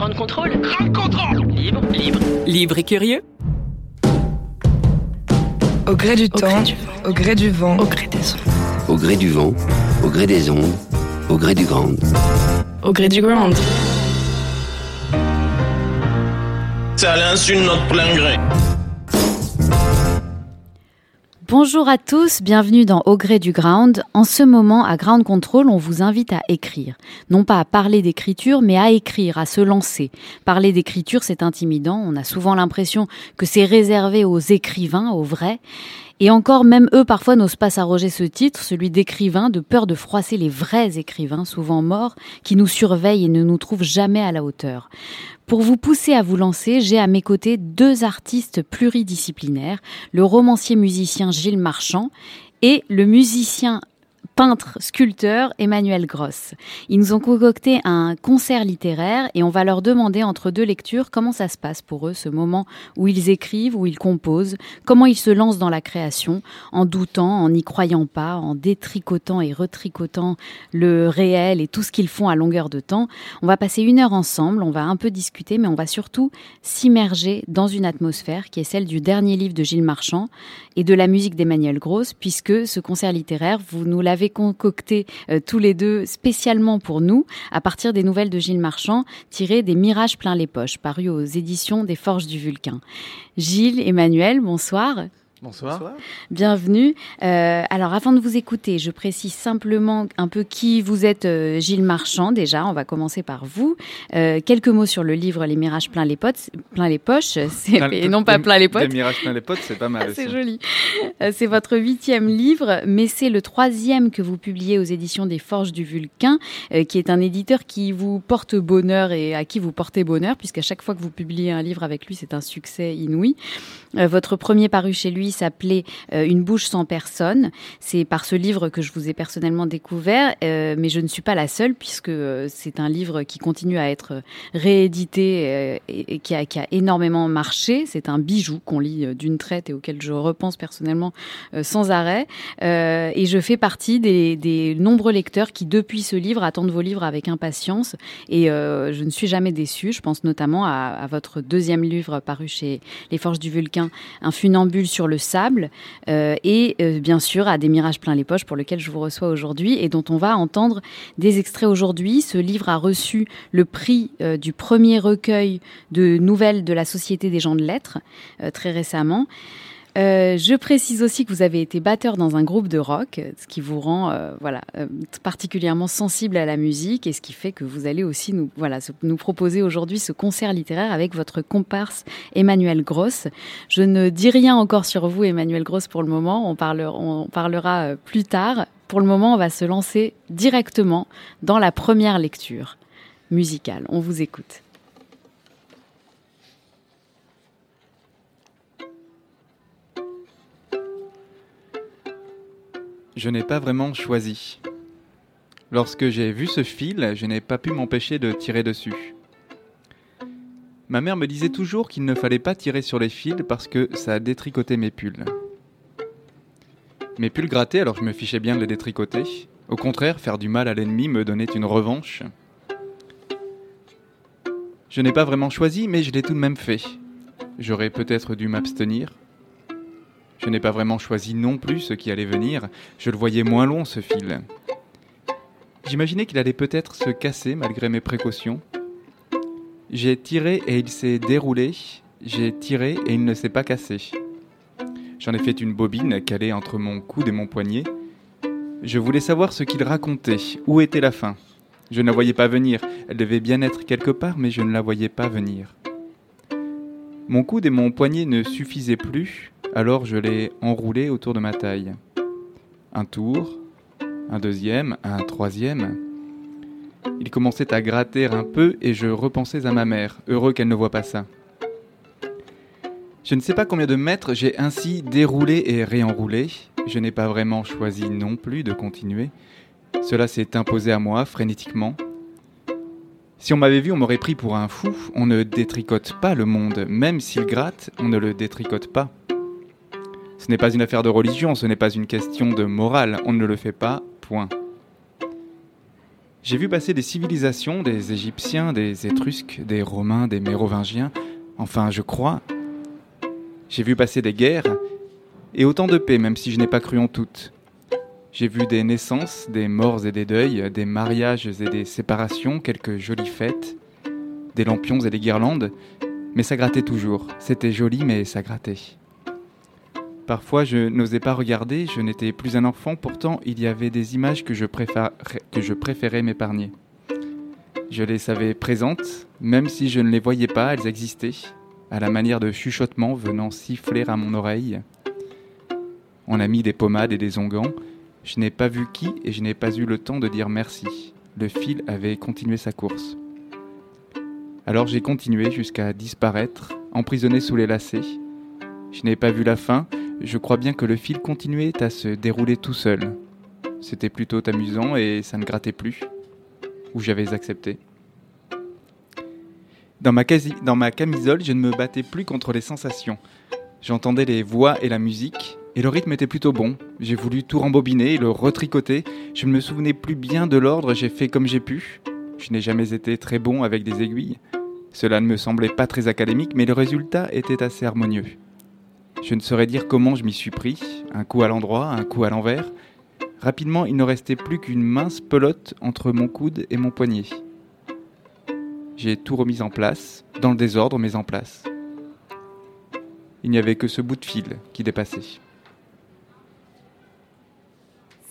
Grand contrôle. Grand contrôle. Libre, libre. Libre et curieux Au gré du temps, au gré du vent, Au gré des ondes. Au gré du vent, au gré des ondes, au gré du grand. Au gré du ground. Ça l'insulte notre plein gré. Bonjour à tous, bienvenue dans Au gré du ground. En ce moment, à Ground Control, on vous invite à écrire. Non pas à parler d'écriture, mais à écrire, à se lancer. Parler d'écriture, c'est intimidant. On a souvent l'impression que c'est réservé aux écrivains, aux vrais. Et encore, même eux, parfois, n'osent pas s'arroger ce titre, celui d'écrivain, de peur de froisser les vrais écrivains, souvent morts, qui nous surveillent et ne nous trouvent jamais à la hauteur. Pour vous pousser à vous lancer, j'ai à mes côtés deux artistes pluridisciplinaires, le romancier musicien Gilles Marchand et le musicien peintre, sculpteur Emmanuel Gross. Ils nous ont concocté un concert littéraire et on va leur demander entre deux lectures comment ça se passe pour eux, ce moment où ils écrivent, où ils composent, comment ils se lancent dans la création, en doutant, en n'y croyant pas, en détricotant et retricotant le réel et tout ce qu'ils font à longueur de temps. On va passer une heure ensemble, on va un peu discuter, mais on va surtout s'immerger dans une atmosphère qui est celle du dernier livre de Gilles Marchand et de la musique d'Emmanuel Gross, puisque ce concert littéraire, vous nous l'avez concocté euh, tous les deux spécialement pour nous, à partir des nouvelles de Gilles Marchand, tirées des Mirages plein les poches, parues aux éditions des Forges du Vulcain. Gilles, Emmanuel, bonsoir. Bonsoir. Bienvenue. Euh, alors, avant de vous écouter, je précise simplement un peu qui vous êtes, euh, Gilles Marchand. Déjà, on va commencer par vous. Euh, quelques mots sur le livre Les Mirages plein les potes, plein les poches, et non pas plein les potes. Des mirages plein les potes, c'est pas mal. C'est joli. C'est votre huitième livre, mais c'est le troisième que vous publiez aux éditions des Forges du Vulcain, euh, qui est un éditeur qui vous porte bonheur et à qui vous portez bonheur, puisqu'à chaque fois que vous publiez un livre avec lui, c'est un succès inouï. Euh, votre premier paru chez lui s'appelait euh, Une bouche sans personne. C'est par ce livre que je vous ai personnellement découvert, euh, mais je ne suis pas la seule, puisque euh, c'est un livre qui continue à être réédité et, qui, a, énormément marché. C'est un bijou qu'on lit d'une traite et auquel je repense personnellement sans arrêt. Et je fais partie des, nombreux lecteurs qui, depuis ce livre, attendent vos livres avec impatience. Et je ne suis jamais déçue. Je pense notamment à, à votre deuxième livre paru chez Les Forges du Vulcain, Un funambule sur le sable, euh, et euh, bien sûr à Des mirages plein les poches pour lequel je vous reçois aujourd'hui et dont on va entendre des extraits aujourd'hui. Ce livre a reçu le prix euh, du premier recueil de nouvelles de la Société des gens de lettres très récemment. Euh, je précise aussi que vous avez été batteur dans un groupe de rock, ce qui vous rend euh, voilà euh, particulièrement sensible à la musique et ce qui fait que vous allez aussi nous voilà nous proposer aujourd'hui ce concert littéraire avec votre comparse Emmanuel Gross. Je ne dis rien encore sur vous, Emmanuel Gross, pour le moment. On parlera, on parlera euh, plus tard. Pour le moment, on va se lancer directement dans la première lecture musicale. On vous écoute. Je n'ai pas vraiment choisi. Lorsque j'ai vu ce fil, je n'ai pas pu m'empêcher de tirer dessus. Ma mère me disait toujours qu'il ne fallait pas tirer sur les fils parce que ça détricotait mes pulls. Mes pulls grattaient alors je me fichais bien de les détricoter. Au contraire, faire du mal à l'ennemi me donnait une revanche. Je n'ai pas vraiment choisi, mais je l'ai tout de même fait. J'aurais peut-être dû m'abstenir. Je n'ai pas vraiment choisi non plus ce qui allait venir, je le voyais moins long ce fil. J'imaginais qu'il allait peut-être se casser malgré mes précautions. J'ai tiré et il s'est déroulé, j'ai tiré et il ne s'est pas cassé. J'en ai fait une bobine calée entre mon coude et mon poignet. Je voulais savoir ce qu'il racontait, où était la fin? Je ne la voyais pas venir, elle devait bien être quelque part, mais je ne la voyais pas venir. Mon coude et mon poignet ne suffisaient plus, alors je l'ai enroulé autour de ma taille. Un tour, un deuxième, un troisième. Il commençait à gratter un peu et je repensais à ma mère, heureux qu'elle ne voit pas ça. Je ne sais pas combien de mètres j'ai ainsi déroulé et réenroulé. Je n'ai pas vraiment choisi non plus de continuer. Cela s'est imposé à moi frénétiquement. Si on m'avait vu, on m'aurait pris pour un fou. On ne détricote pas le monde. Même s'il gratte, on ne le détricote pas. Ce n'est pas une affaire de religion, ce n'est pas une question de morale. On ne le fait pas, point. J'ai vu passer des civilisations, des Égyptiens, des Étrusques, des Romains, des Mérovingiens, enfin je crois. J'ai vu passer des guerres et autant de paix, même si je n'ai pas cru en toutes. J'ai vu des naissances, des morts et des deuils, des mariages et des séparations, quelques jolies fêtes, des lampions et des guirlandes, mais ça grattait toujours. C'était joli, mais ça grattait. Parfois, je n'osais pas regarder, je n'étais plus un enfant, pourtant il y avait des images que je, préférais, m'épargner. Je les savais présentes, même si je ne les voyais pas, elles existaient, à la manière de chuchotements venant siffler à mon oreille. On a mis des pommades et des onguents, je n'ai pas vu qui et je n'ai pas eu le temps de dire merci. Le fil avait continué sa course. Alors j'ai continué jusqu'à disparaître, emprisonné sous les lacets. Je n'ai pas vu la fin, je crois bien que le fil continuait à se dérouler tout seul. C'était plutôt amusant et ça ne grattait plus. Ou j'avais accepté. Dans ma, dans ma camisole, je ne me battais plus contre les sensations. J'entendais les voix et la musique, et le rythme était plutôt bon. J'ai voulu tout rembobiner, le retricoter. Je ne me souvenais plus bien de l'ordre, j'ai fait comme j'ai pu. Je n'ai jamais été très bon avec des aiguilles. Cela ne me semblait pas très académique, mais le résultat était assez harmonieux. Je ne saurais dire comment je m'y suis pris, un coup à l'endroit, un coup à l'envers. Rapidement, il ne restait plus qu'une mince pelote entre mon coude et mon poignet. J'ai tout remis en place, dans le désordre, mais en place. Il n'y avait que ce bout de fil qui dépassait.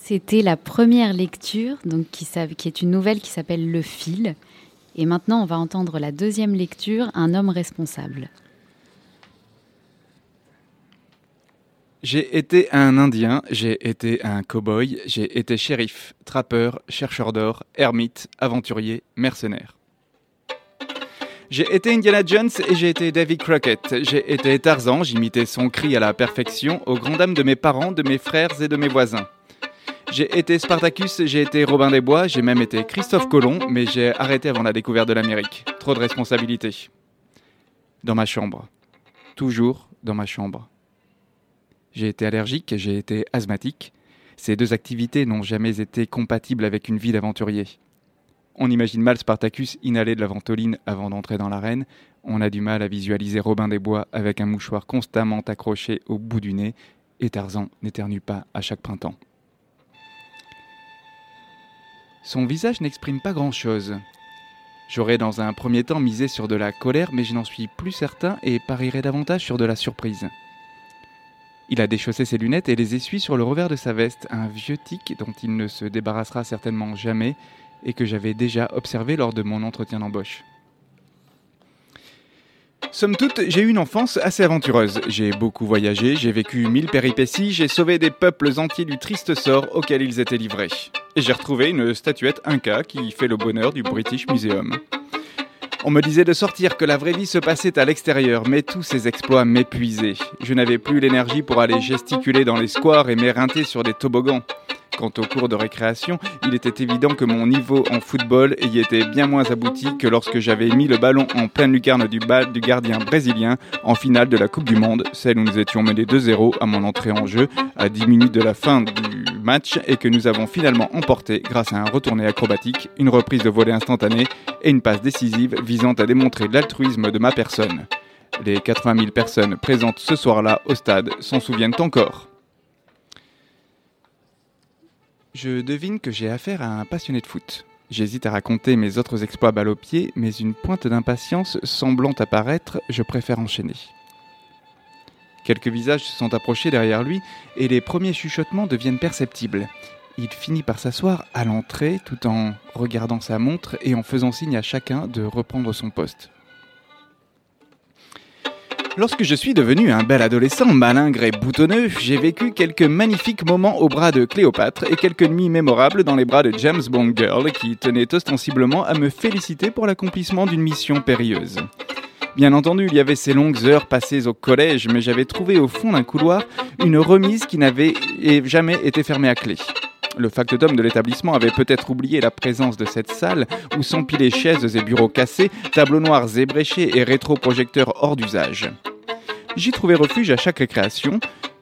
C'était la première lecture, donc qui, est une nouvelle qui s'appelle Le fil. Et maintenant, on va entendre la deuxième lecture, Un homme responsable. J'ai été un Indien, j'ai été un cow-boy, j'ai été shérif, trappeur, chercheur d'or, ermite, aventurier, mercenaire. J'ai été Indiana Jones et j'ai été David Crockett. J'ai été Tarzan, j'imitais son cri à la perfection, aux grandes dames de mes parents, de mes frères et de mes voisins. J'ai été Spartacus, j'ai été Robin des Bois, j'ai même été Christophe Colomb, mais j'ai arrêté avant la découverte de l'Amérique. Trop de responsabilités. Dans ma chambre. Toujours dans ma chambre. J'ai été allergique, j'ai été asthmatique. Ces deux activités n'ont jamais été compatibles avec une vie d'aventurier. On imagine mal Spartacus inhaler de la ventoline avant d'entrer dans l'arène. On a du mal à visualiser Robin des Bois avec un mouchoir constamment accroché au bout du nez. Et Tarzan n'éternue pas à chaque printemps. Son visage n'exprime pas grand-chose. J'aurais dans un premier temps misé sur de la colère, mais je n'en suis plus certain et parierais davantage sur de la surprise. Il a déchaussé ses lunettes et les essuie sur le revers de sa veste, un vieux tic dont il ne se débarrassera certainement jamais et que j'avais déjà observé lors de mon entretien d'embauche. Somme toute, j'ai eu une enfance assez aventureuse. J'ai beaucoup voyagé, j'ai vécu mille péripéties, j'ai sauvé des peuples entiers du triste sort auquel ils étaient livrés. Et j'ai retrouvé une statuette Inca qui fait le bonheur du British Museum. On me disait de sortir, que la vraie vie se passait à l'extérieur, mais tous ces exploits m'épuisaient. Je n'avais plus l'énergie pour aller gesticuler dans les squares et m'éreinter sur des toboggans. Quant au cours de récréation, il était évident que mon niveau en football y était bien moins abouti que lorsque j'avais mis le ballon en pleine lucarne du bal du gardien brésilien en finale de la Coupe du Monde, celle où nous étions menés 2-0 à mon entrée en jeu à 10 minutes de la fin du match et que nous avons finalement emporté grâce à un retourné acrobatique, une reprise de volée instantanée et une passe décisive visant à démontrer l'altruisme de ma personne. Les 80 000 personnes présentes ce soir-là au stade s'en souviennent encore. Je devine que j'ai affaire à un passionné de foot. J'hésite à raconter mes autres exploits balle au mais une pointe d'impatience semblant apparaître, je préfère enchaîner. Quelques visages se sont approchés derrière lui et les premiers chuchotements deviennent perceptibles. Il finit par s'asseoir à l'entrée tout en regardant sa montre et en faisant signe à chacun de reprendre son poste. Lorsque je suis devenu un bel adolescent malingre et boutonneux, j'ai vécu quelques magnifiques moments au bras de Cléopâtre et quelques nuits mémorables dans les bras de James Bond Girl qui tenait ostensiblement à me féliciter pour l'accomplissement d'une mission périlleuse. Bien entendu, il y avait ces longues heures passées au collège, mais j'avais trouvé au fond d'un couloir une remise qui n'avait jamais été fermée à clé. Le factotum de l'établissement avait peut-être oublié la présence de cette salle où s'empilaient chaises et bureaux cassés, tableaux noirs ébréchés et rétroprojecteurs hors d'usage. J'y trouvais refuge à chaque récréation.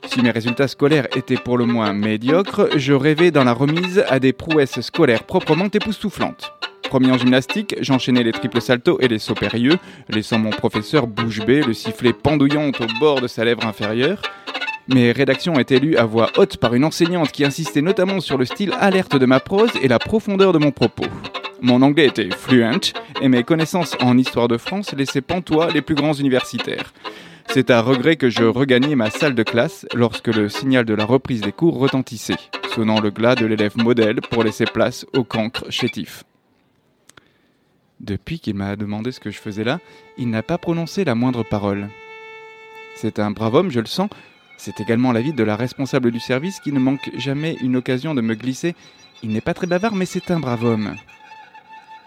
Si mes résultats scolaires étaient pour le moins médiocres, je rêvais dans la remise à des prouesses scolaires proprement époustouflantes. Premier en gymnastique, j'enchaînais les triples saltos et les sauts périlleux, laissant mon professeur bouche bée, le sifflet pendouillant au bord de sa lèvre inférieure. Mes rédactions étaient lues à voix haute par une enseignante qui insistait notamment sur le style alerte de ma prose et la profondeur de mon propos. Mon anglais était fluent et mes connaissances en histoire de France laissaient pantois les plus grands universitaires. C'est à regret que je regagnais ma salle de classe lorsque le signal de la reprise des cours retentissait, sonnant le glas de l'élève modèle pour laisser place au cancre chétif. Depuis qu'il m'a demandé ce que je faisais là, il n'a pas prononcé la moindre parole. C'est un brave homme, je le sens. C'est également l'avis de la responsable du service qui ne manque jamais une occasion de me glisser. Il n'est pas très bavard, mais c'est un brave homme.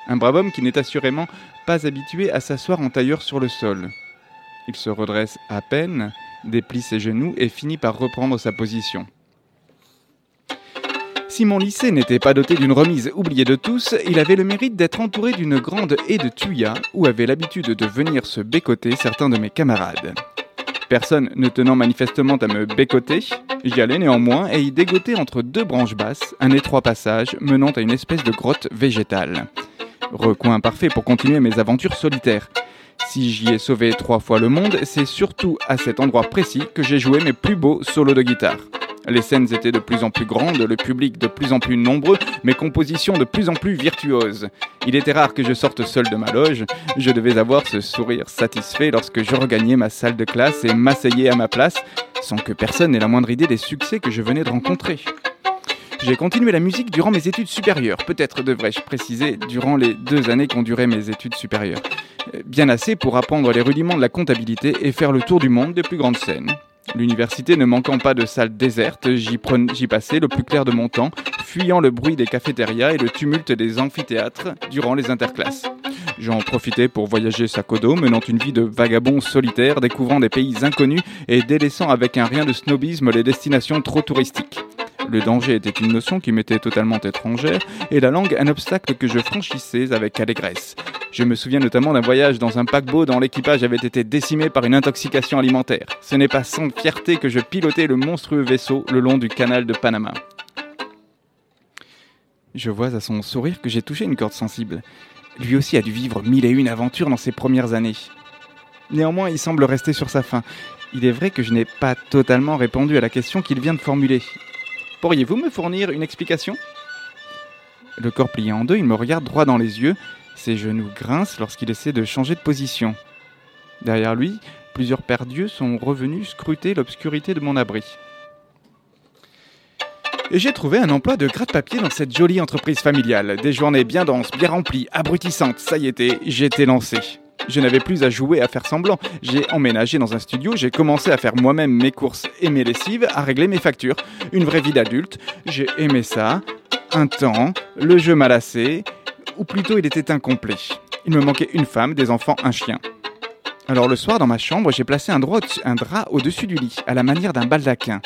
Un brave homme qui n'est assurément pas habitué à s'asseoir en tailleur sur le sol. Il se redresse à peine, déplie ses genoux et finit par reprendre sa position. Si mon lycée n'était pas doté d'une remise oubliée de tous, il avait le mérite d'être entouré d'une grande haie de tuyas où avaient l'habitude de venir se bécoter certains de mes camarades. Personne ne tenant manifestement à me bécoter, j'y allais néanmoins et y dégotais entre deux branches basses un étroit passage menant à une espèce de grotte végétale. Recoin parfait pour continuer mes aventures solitaires. Si j'y ai sauvé trois fois le monde, c'est surtout à cet endroit précis que j'ai joué mes plus beaux solos de guitare. Les scènes étaient de plus en plus grandes, le public de plus en plus nombreux, mes compositions de plus en plus virtuoses. Il était rare que je sorte seul de ma loge, je devais avoir ce sourire satisfait lorsque je regagnais ma salle de classe et m'asseyais à ma place, sans que personne n'ait la moindre idée des succès que je venais de rencontrer. J'ai continué la musique durant mes études supérieures, peut-être devrais-je préciser, durant les deux années qu'ont duré mes études supérieures. Bien assez pour apprendre les rudiments de la comptabilité et faire le tour du monde des plus grandes scènes. L'université ne manquant pas de salles désertes, j'y, passais le plus clair de mon temps, fuyant le bruit des cafétérias et le tumulte des amphithéâtres durant les interclasses. J'en profitais pour voyager sac au dos, menant une vie de vagabond solitaire, découvrant des pays inconnus et délaissant avec un rien de snobisme les destinations trop touristiques. Le danger était une notion qui m'était totalement étrangère et la langue un obstacle que je franchissais avec allégresse. Je me souviens notamment d'un voyage dans un paquebot dont l'équipage avait été décimé par une intoxication alimentaire. Ce n'est pas sans fierté que je pilotais le monstrueux vaisseau le long du canal de Panama. Je vois à son sourire que j'ai touché une corde sensible. Lui aussi a dû vivre mille et une aventures dans ses premières années. Néanmoins, il semble rester sur sa faim. Il est vrai que je n'ai pas totalement répondu à la question qu'il vient de formuler. Pourriez-vous me fournir une explication? Le corps plié en deux, il me regarde droit dans les yeux, ses genoux grincent lorsqu'il essaie de changer de position. Derrière lui, plusieurs paires d'yeux sont revenus scruter l'obscurité de mon abri. Et j'ai trouvé un emploi de gratte-papier dans cette jolie entreprise familiale. Des journées bien denses, bien remplies, abrutissantes, ça y était, j'étais lancé. Je n'avais plus à jouer à faire semblant. J'ai emménagé dans un studio, j'ai commencé à faire moi-même mes courses et mes lessives, à régler mes factures. Une vraie vie d'adulte. J'ai aimé ça. Un temps, le jeu m'a lassé, ou plutôt il était incomplet. Il me manquait une femme, des enfants, un chien. Alors le soir, dans ma chambre, j'ai placé un, un drap au-dessus du lit, à la manière d'un baldaquin.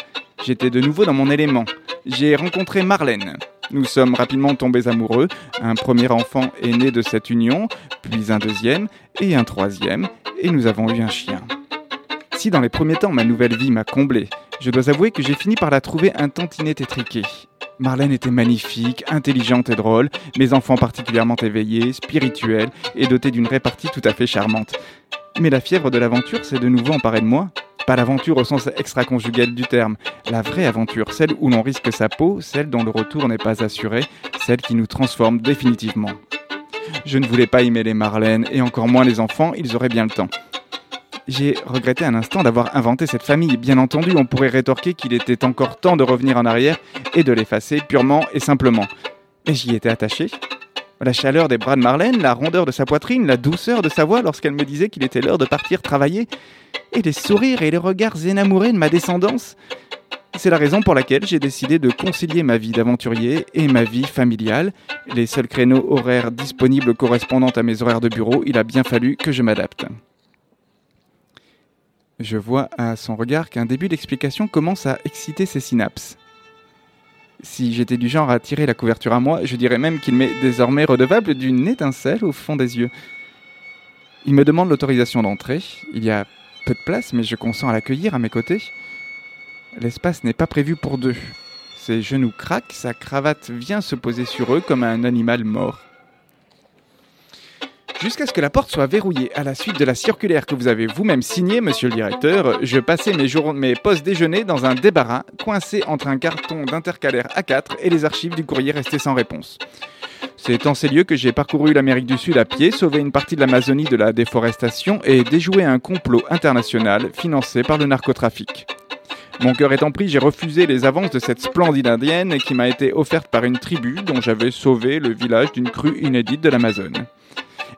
J'étais de nouveau dans mon élément. J'ai rencontré Marlène. Nous sommes rapidement tombés amoureux. Un premier enfant est né de cette union, puis un deuxième et un troisième, et nous avons eu un chien. Si dans les premiers temps ma nouvelle vie m'a comblé, je dois avouer que j'ai fini par la trouver un tantinet étriquée. Marlène était magnifique, intelligente et drôle, mes enfants particulièrement éveillés, spirituels et dotés d'une répartie tout à fait charmante. Mais la fièvre de l'aventure s'est de nouveau emparée de moi. Pas l'aventure au sens extra-conjugal du terme, la vraie aventure, celle où l'on risque sa peau, celle dont le retour n'est pas assuré, celle qui nous transforme définitivement. Je ne voulais pas y mêler Marlène, et encore moins les enfants, ils auraient bien le temps. J'ai regretté un instant d'avoir inventé cette famille. Bien entendu, on pourrait rétorquer qu'il était encore temps de revenir en arrière et de l'effacer purement et simplement. Mais j'y étais attaché. La chaleur des bras de Marlène, la rondeur de sa poitrine, la douceur de sa voix lorsqu'elle me disait qu'il était l'heure de partir travailler, et les sourires et les regards énamourés de ma descendance. C'est la raison pour laquelle j'ai décidé de concilier ma vie d'aventurier et ma vie familiale. Les seuls créneaux horaires disponibles correspondant à mes horaires de bureau, il a bien fallu que je m'adapte. Je vois à son regard qu'un début d'explication commence à exciter ses synapses. Si j'étais du genre à tirer la couverture à moi, je dirais même qu'il m'est désormais redevable d'une étincelle au fond des yeux. Il me demande l'autorisation d'entrer. Il y a peu de place, mais je consens à l'accueillir à mes côtés. L'espace n'est pas prévu pour deux. Ses genoux craquent, sa cravate vient se poser sur eux comme un animal mort. Jusqu'à ce que la porte soit verrouillée à la suite de la circulaire que vous avez vous-même signée, monsieur le directeur, je passais mes, jours, mes déjeuner dans un débarras, coincé entre un carton d'intercalaire A4 et les archives du courrier resté sans réponse. C'est en ces lieux que j'ai parcouru l'Amérique du Sud à pied, sauvé une partie de l'Amazonie de la déforestation et déjoué un complot international financé par le narcotrafic. Mon cœur étant pris, j'ai refusé les avances de cette splendide indienne qui m'a été offerte par une tribu dont j'avais sauvé le village d'une crue inédite de l'Amazone.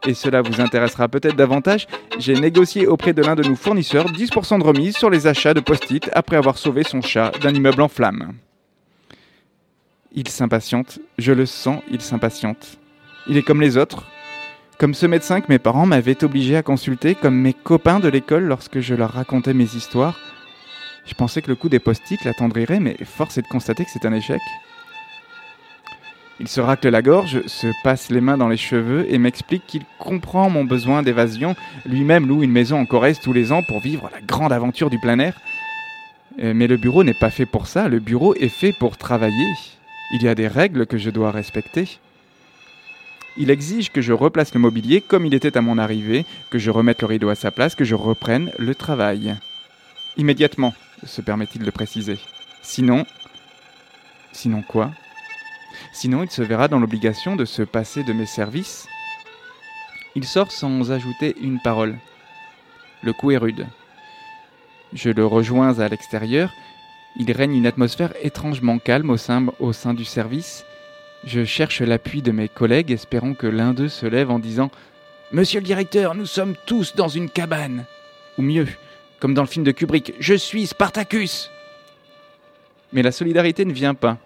Et cela vous intéressera peut-être davantage, j'ai négocié auprès de l'un de nos fournisseurs 10% de remise sur les achats de post-it après avoir sauvé son chat d'un immeuble en flammes. Il s'impatiente, je le sens, il s'impatiente. Il est comme les autres, comme ce médecin que mes parents m'avaient obligé à consulter, comme mes copains de l'école lorsque je leur racontais mes histoires. Je pensais que le coup des post-it l'attendrirait, mais force est de constater que c'est un échec. Il se racle la gorge, se passe les mains dans les cheveux et m'explique qu'il comprend mon besoin d'évasion. Lui-même loue une maison en Corrèze tous les ans pour vivre la grande aventure du plein air. Euh, Mais le bureau n'est pas fait pour ça, le bureau est fait pour travailler. Il y a des règles que je dois respecter. Il exige que je replace le mobilier comme il était à mon arrivée, que je remette le rideau à sa place, que je reprenne le travail. Immédiatement, se permet-il de préciser. Sinon... Sinon quoi? Sinon, il se verra dans l'obligation de se passer de mes services. Il sort sans ajouter une parole. Le coup est rude. Je le rejoins à l'extérieur. Il règne une atmosphère étrangement calme au sein, du service. Je cherche l'appui de mes collègues, espérant que l'un d'eux se lève en disant Monsieur le directeur, nous sommes tous dans une cabane. Ou mieux, comme dans le film de Kubrick, Je suis Spartacus. Mais la solidarité ne vient pas.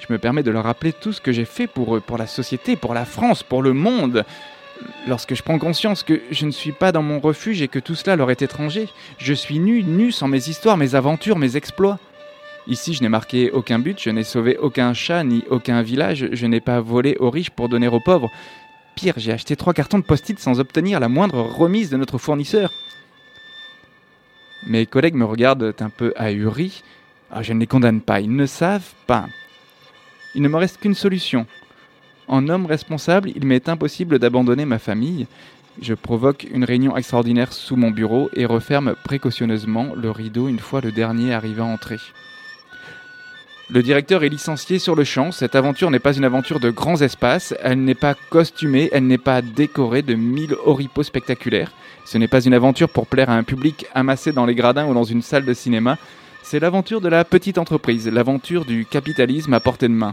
Je me permets de leur rappeler tout ce que j'ai fait pour eux, pour la société, pour la France, pour le monde. Lorsque je prends conscience que je ne suis pas dans mon refuge et que tout cela leur est étranger, je suis nu, nu sans mes histoires, mes aventures, mes exploits. Ici, je n'ai marqué aucun but, je n'ai sauvé aucun chat ni aucun village, je n'ai pas volé aux riches pour donner aux pauvres. Pire, j'ai acheté trois cartons de post-it sans obtenir la moindre remise de notre fournisseur. Mes collègues me regardent un peu ahuris. Ah, je ne les condamne pas, ils ne savent pas. Il ne me reste qu'une solution. En homme responsable, il m'est impossible d'abandonner ma famille. Je provoque une réunion extraordinaire sous mon bureau et referme précautionneusement le rideau une fois le dernier arrivé à entrer. Le directeur est licencié sur le champ. Cette aventure n'est pas une aventure de grands espaces. Elle n'est pas costumée, elle n'est pas décorée de mille oripeaux spectaculaires. Ce n'est pas une aventure pour plaire à un public amassé dans les gradins ou dans une salle de cinéma. C'est l'aventure de la petite entreprise, l'aventure du capitalisme à portée de main.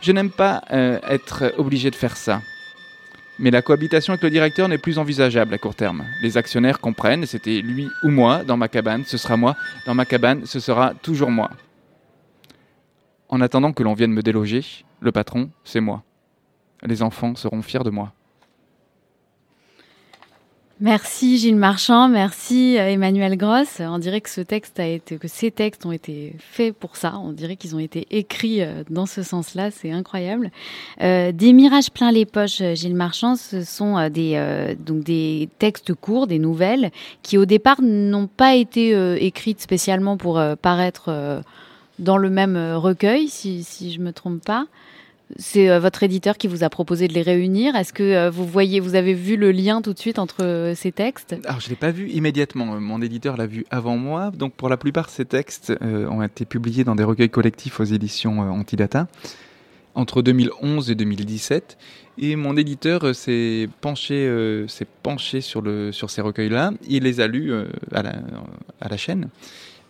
Je n'aime pas euh, être obligé de faire ça. Mais la cohabitation avec le directeur n'est plus envisageable à court terme. Les actionnaires comprennent, c'était lui ou moi dans ma cabane, ce sera moi, dans ma cabane, ce sera toujours moi. En attendant que l'on vienne me déloger, le patron, c'est moi. Les enfants seront fiers de moi. Merci Gilles Marchand, merci euh, Emmanuel Gross. On dirait que ce texte a été, que ces textes ont été faits pour ça. On dirait qu'ils ont été écrits euh, dans ce sens-là. C'est incroyable. Euh, des mirages plein les poches, Gilles Marchand, ce sont euh, des euh, donc des textes courts, des nouvelles qui au départ n'ont pas été euh, écrites spécialement pour euh, paraître euh, dans le même euh, recueil, si si je me trompe pas. C'est euh, votre éditeur qui vous a proposé de les réunir. Est-ce que euh, vous voyez, vous avez vu le lien tout de suite entre euh, ces textes? Alors, je ne l'ai pas vu immédiatement. Mon éditeur l'a vu avant moi. Donc, pour la plupart, ces textes ont été publiés dans des recueils collectifs aux éditions euh, Antidata entre 2011 et 2017. Et mon éditeur s'est penché, s'est penché sur, ces recueils-là. Il les a lus à, la, chaîne.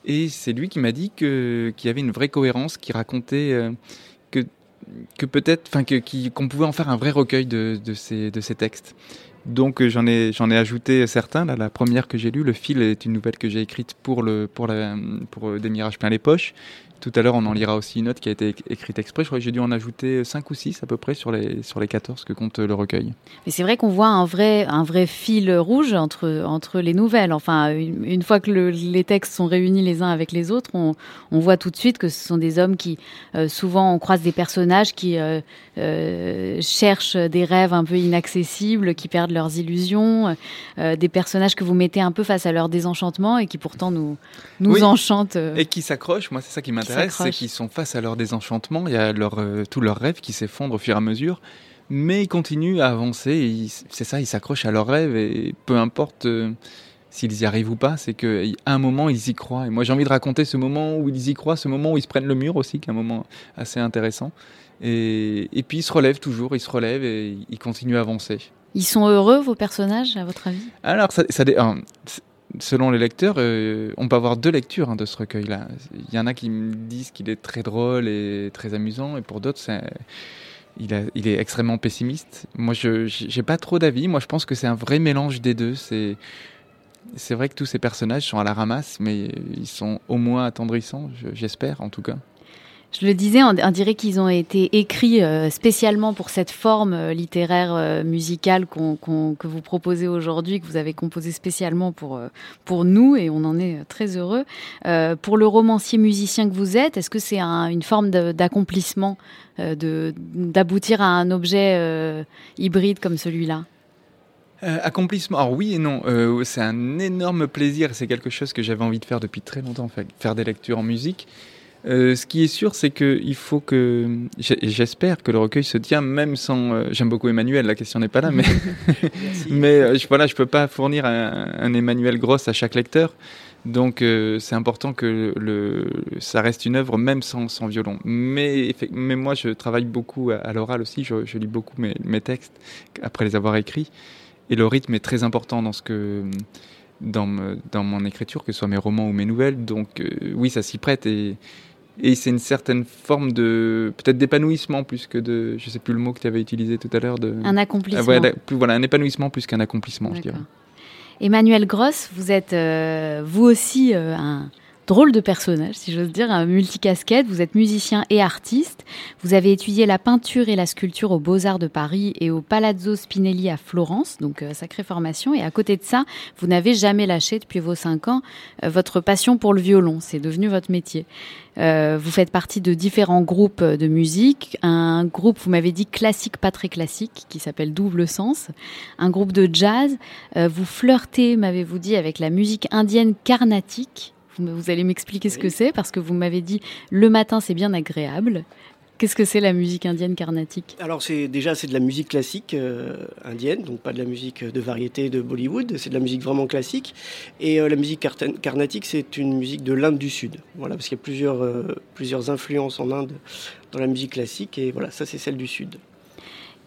Et c'est lui qui m'a dit qu'il y avait une vraie cohérence, qui racontait que peut-être, enfin qu'on pouvait en faire un vrai recueil de, ces textes. Donc j'en ai j'en ai ajouté certains. La première que j'ai lue, le fil est une nouvelle que j'ai écrite pour pour pour des mirages plein les poches. Tout à l'heure, on en lira aussi une autre qui a été écrite exprès. Je crois que j'ai dû en ajouter 5 ou 6 à peu près sur les, sur les 14 que compte le recueil. Mais c'est vrai qu'on voit un vrai, un vrai fil rouge entre, entre les nouvelles. Enfin, une, fois que les textes sont réunis les uns avec les autres, on, on voit tout de suite que ce sont des hommes qui, euh, souvent, on croise des personnages qui euh, euh, cherchent des rêves un peu inaccessibles, qui perdent leurs illusions, des personnages que vous mettez un peu face à leur désenchantement et qui pourtant nous, nous enchantent. Et qui s'accrochent. Moi, c'est ça qui m'intéresse c'est qu'ils sont face à leur désenchantement, il y a leur, euh, tous leurs rêves qui s'effondrent au fur et à mesure, mais ils continuent à avancer, c'est ça, ils s'accrochent à leurs rêves, et peu importe euh, s'ils y arrivent ou pas, c'est qu'à un moment, ils y croient. Et moi, j'ai envie de raconter ce moment où ils y croient, ce moment où ils se prennent le mur aussi, qui est un moment assez intéressant. Et, et puis, ils se relèvent toujours, ils se relèvent et ils continuent à avancer. Ils sont heureux, vos personnages, à votre avis? Alors, ça, ça, selon les lecteurs, euh, on peut avoir deux lectures hein, de ce recueil-là. Il y en a qui me disent qu'il est très drôle et très amusant, et pour d'autres, il, est extrêmement pessimiste. Moi, je n'ai pas trop d'avis. Moi, je pense que c'est un vrai mélange des deux. C'est vrai que tous ces personnages sont à la ramasse, mais ils sont au moins attendrissants, j'espère en tout cas. Je le disais, on, dirait qu'ils ont été écrits euh, spécialement pour cette forme euh, littéraire euh, musicale que vous proposez aujourd'hui, que vous avez composé spécialement pour, pour nous, et on en est très heureux. pour le romancier musicien que vous êtes, est-ce que c'est une forme d'accomplissement, d'aboutir à un objet hybride comme celui-là? Accomplissement, alors oui et non. c'est un énorme plaisir. C'est quelque chose que j'avais envie de faire depuis très longtemps, faire des lectures en musique. Euh, ce qui est sûr, c'est qu'il faut que. J'espère que le recueil se tient, même sans. Euh, j'aime beaucoup Emmanuel, la question n'est pas là, mais. mais euh, voilà, je ne peux pas fournir un, Emmanuel Gross à chaque lecteur. Donc c'est important que le, ça reste une œuvre, même sans, sans violon. Mais, mais moi, je travaille beaucoup à, l'oral aussi, je, je, lis beaucoup mes, mes textes après les avoir écrits. Et le rythme est très important dans ce que dans, dans mon écriture, que ce soit mes romans ou mes nouvelles. Donc oui, ça s'y prête et, et c'est une certaine forme de peut-être d'épanouissement plus que de je sais plus le mot que tu avais utilisé tout à l'heure de un accomplissement. Voilà un épanouissement plus qu'un accomplissement je dirais. Emmanuel Gross vous êtes euh, vous aussi euh, un drôle de personnage, si j'ose dire, un multicasquette. Vous êtes musicien et artiste. Vous avez étudié la peinture et la sculpture aux Beaux-Arts de Paris et au Palazzo Spinelli à Florence, donc euh, sacrée formation. Et à côté de ça, vous n'avez jamais lâché depuis vos cinq ans euh, votre passion pour le violon. C'est devenu votre métier. Euh, vous faites partie de différents groupes de musique. Un groupe, vous m'avez dit, classique, pas très classique, qui s'appelle Double Sens. Un groupe de jazz. vous flirtez, m'avez-vous dit, avec la musique indienne carnatique. Vous, allez m'expliquer ce que c'est parce que vous m'avez dit le matin c'est bien agréable. Qu'est-ce que c'est la musique indienne carnatique? Alors c'est déjà c'est de la musique classique euh, indienne, donc pas de la musique de variété de Bollywood, c'est de la musique vraiment classique. Et euh, la musique carnatique c'est une musique de l'Inde du Sud, voilà parce qu'il y a plusieurs euh, plusieurs influences en Inde dans la musique classique et voilà ça c'est celle du Sud.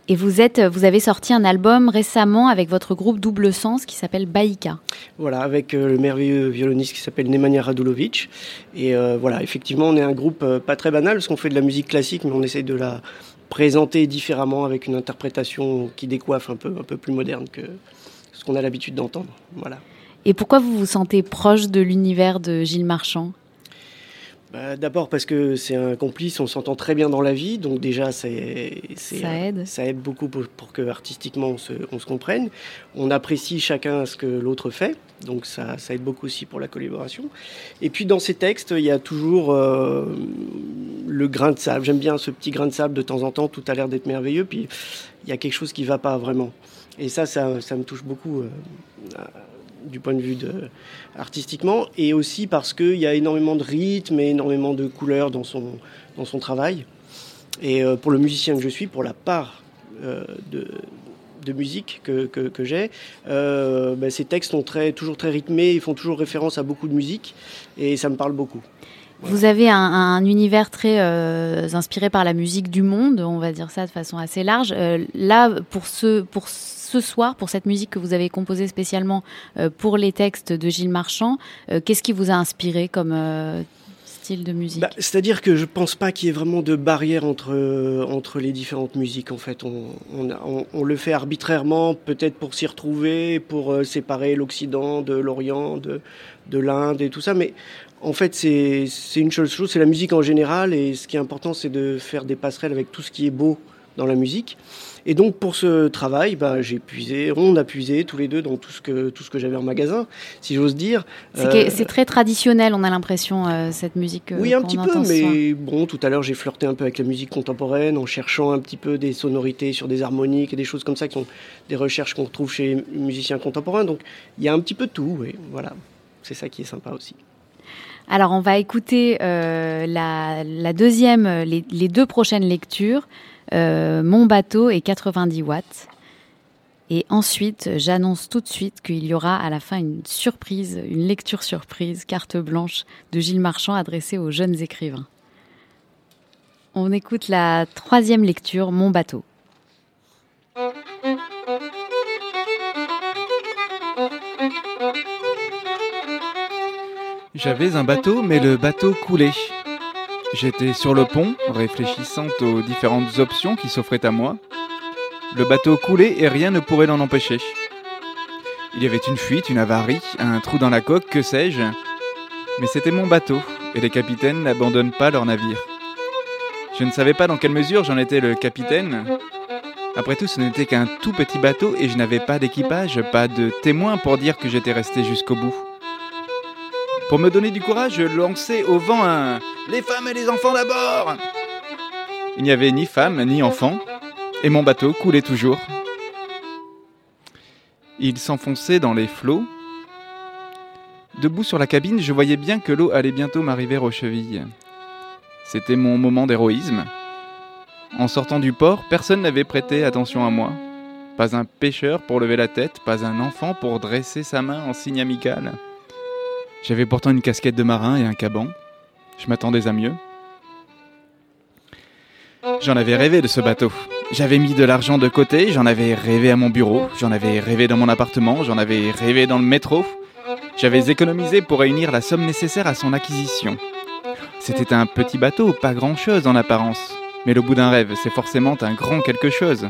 Et vous, êtes, vous avez sorti un album récemment avec votre groupe Double Sens qui s'appelle Baïka. Voilà, avec euh, le merveilleux violoniste qui s'appelle Nemanja Radulovic. Et euh, voilà, effectivement, on est un groupe euh, pas très banal parce qu'on fait de la musique classique, mais on essaye de la présenter différemment avec une interprétation qui décoiffe un peu, un peu plus moderne que ce qu'on a l'habitude d'entendre. Voilà. Et pourquoi vous vous sentez proche de l'univers de Gilles Marchand? Bah, d'abord parce que c'est un complice, on s'entend très bien dans la vie, donc déjà c'est, ça, aide. ça aide beaucoup pour, que artistiquement on se, on se, comprenne. On apprécie chacun ce que l'autre fait, donc ça, ça, aide beaucoup aussi pour la collaboration. Et puis dans ces textes, il y a toujours euh, le grain de sable. J'aime bien ce petit grain de sable de temps en temps, tout a l'air d'être merveilleux, puis il y a quelque chose qui va pas vraiment. Et ça, ça, ça me touche beaucoup. Euh, du point de vue artistiquement, et aussi parce qu'il y a énormément de rythme et énormément de couleurs dans son, dans son travail. Et euh, pour le musicien que je suis, pour la part euh, de, musique que, que, j'ai, euh, ben, ces textes sont très, toujours très rythmés, ils font toujours référence à beaucoup de musique, et ça me parle beaucoup. Vous avez un, un, univers très inspiré par la musique du monde, on va dire ça de façon assez large. là, pour ce, pour ce soir pour cette musique que vous avez composée spécialement euh, pour les textes de Gilles Marchand. Euh, qu'est-ce qui vous a inspiré comme euh, style de musique? Bah, C'est-à-dire que je pense pas qu'il y ait vraiment de barrière entre, entre les différentes musiques. En fait, on, on, le fait arbitrairement, peut-être pour s'y retrouver, pour séparer l'Occident de l'Orient, de, de l'Inde et tout ça. Mais en fait, c'est une seule chose, c'est la musique en général. Et ce qui est important, c'est de faire des passerelles avec tout ce qui est beau dans la musique. Et donc pour ce travail, bah, j'ai puisé, on a puisé tous les deux dans tout ce que tout ce que j'avais en magasin, si j'ose dire. C'est Euh, très traditionnel, on a l'impression, euh, cette musique. euh, oui, un petit peu, mais bon, tout à l'heure, j'ai flirté un peu avec la musique contemporaine en cherchant un petit peu des sonorités sur des harmoniques et des choses comme ça qui sont des recherches qu'on retrouve chez les musiciens contemporains. Donc, il y a un petit peu de tout, et voilà. C'est ça qui est sympa aussi. Alors, on va écouter euh, la, la deuxième, les, les deux prochaines lectures, Mon bateau et 90 watts. Et ensuite, j'annonce tout de suite qu'il y aura à la fin une surprise, une lecture surprise, carte blanche de Gilles Marchand adressée aux jeunes écrivains. On écoute la troisième lecture, Mon bateau. J'avais un bateau, mais le bateau coulait. J'étais sur le pont, réfléchissant aux différentes options qui s'offraient à moi. Le bateau coulait et rien ne pourrait l'en empêcher. Il y avait une fuite, une avarie, un trou dans la coque, que sais-je. Mais c'était mon bateau, et les capitaines n'abandonnent pas leur navire. Je ne savais pas dans quelle mesure j'en étais le capitaine. Après tout, ce n'était qu'un tout petit bateau et je n'avais pas d'équipage, pas de témoin pour dire que j'étais resté jusqu'au bout. Pour me donner du courage, je lançai au vent un Les femmes et les enfants d'abord Il n'y avait ni femmes ni enfants, et mon bateau coulait toujours. Il s'enfonçait dans les flots. Debout sur la cabine, je voyais bien que l'eau allait bientôt m'arriver aux chevilles. C'était mon moment d'héroïsme. En sortant du port, personne n'avait prêté attention à moi. Pas un pêcheur pour lever la tête, pas un enfant pour dresser sa main en signe amical. J'avais pourtant une casquette de marin et un caban. Je m'attendais à mieux. J'en avais rêvé de ce bateau. J'avais mis de l'argent de côté, j'en avais rêvé à mon bureau, j'en avais rêvé dans mon appartement, j'en avais rêvé dans le métro. J'avais économisé pour réunir la somme nécessaire à son acquisition. C'était un petit bateau, pas grand-chose en apparence. Mais le bout d'un rêve, c'est forcément un grand quelque chose.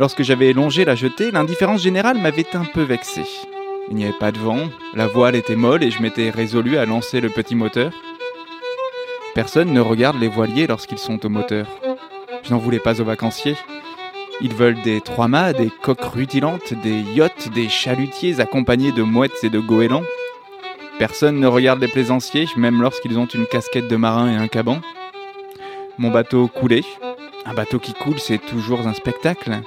Lorsque j'avais longé la jetée, l'indifférence générale m'avait un peu vexé. Il n'y avait pas de vent, la voile était molle et je m'étais résolu à lancer le petit moteur. Personne ne regarde les voiliers lorsqu'ils sont au moteur. Je n'en voulais pas aux vacanciers. Ils veulent des trois-mâts, des coques rutilantes, des yachts, des chalutiers accompagnés de mouettes et de goélands. Personne ne regarde les plaisanciers, même lorsqu'ils ont une casquette de marin et un caban. Mon bateau coulait. Un bateau qui coule, c'est toujours un spectacle.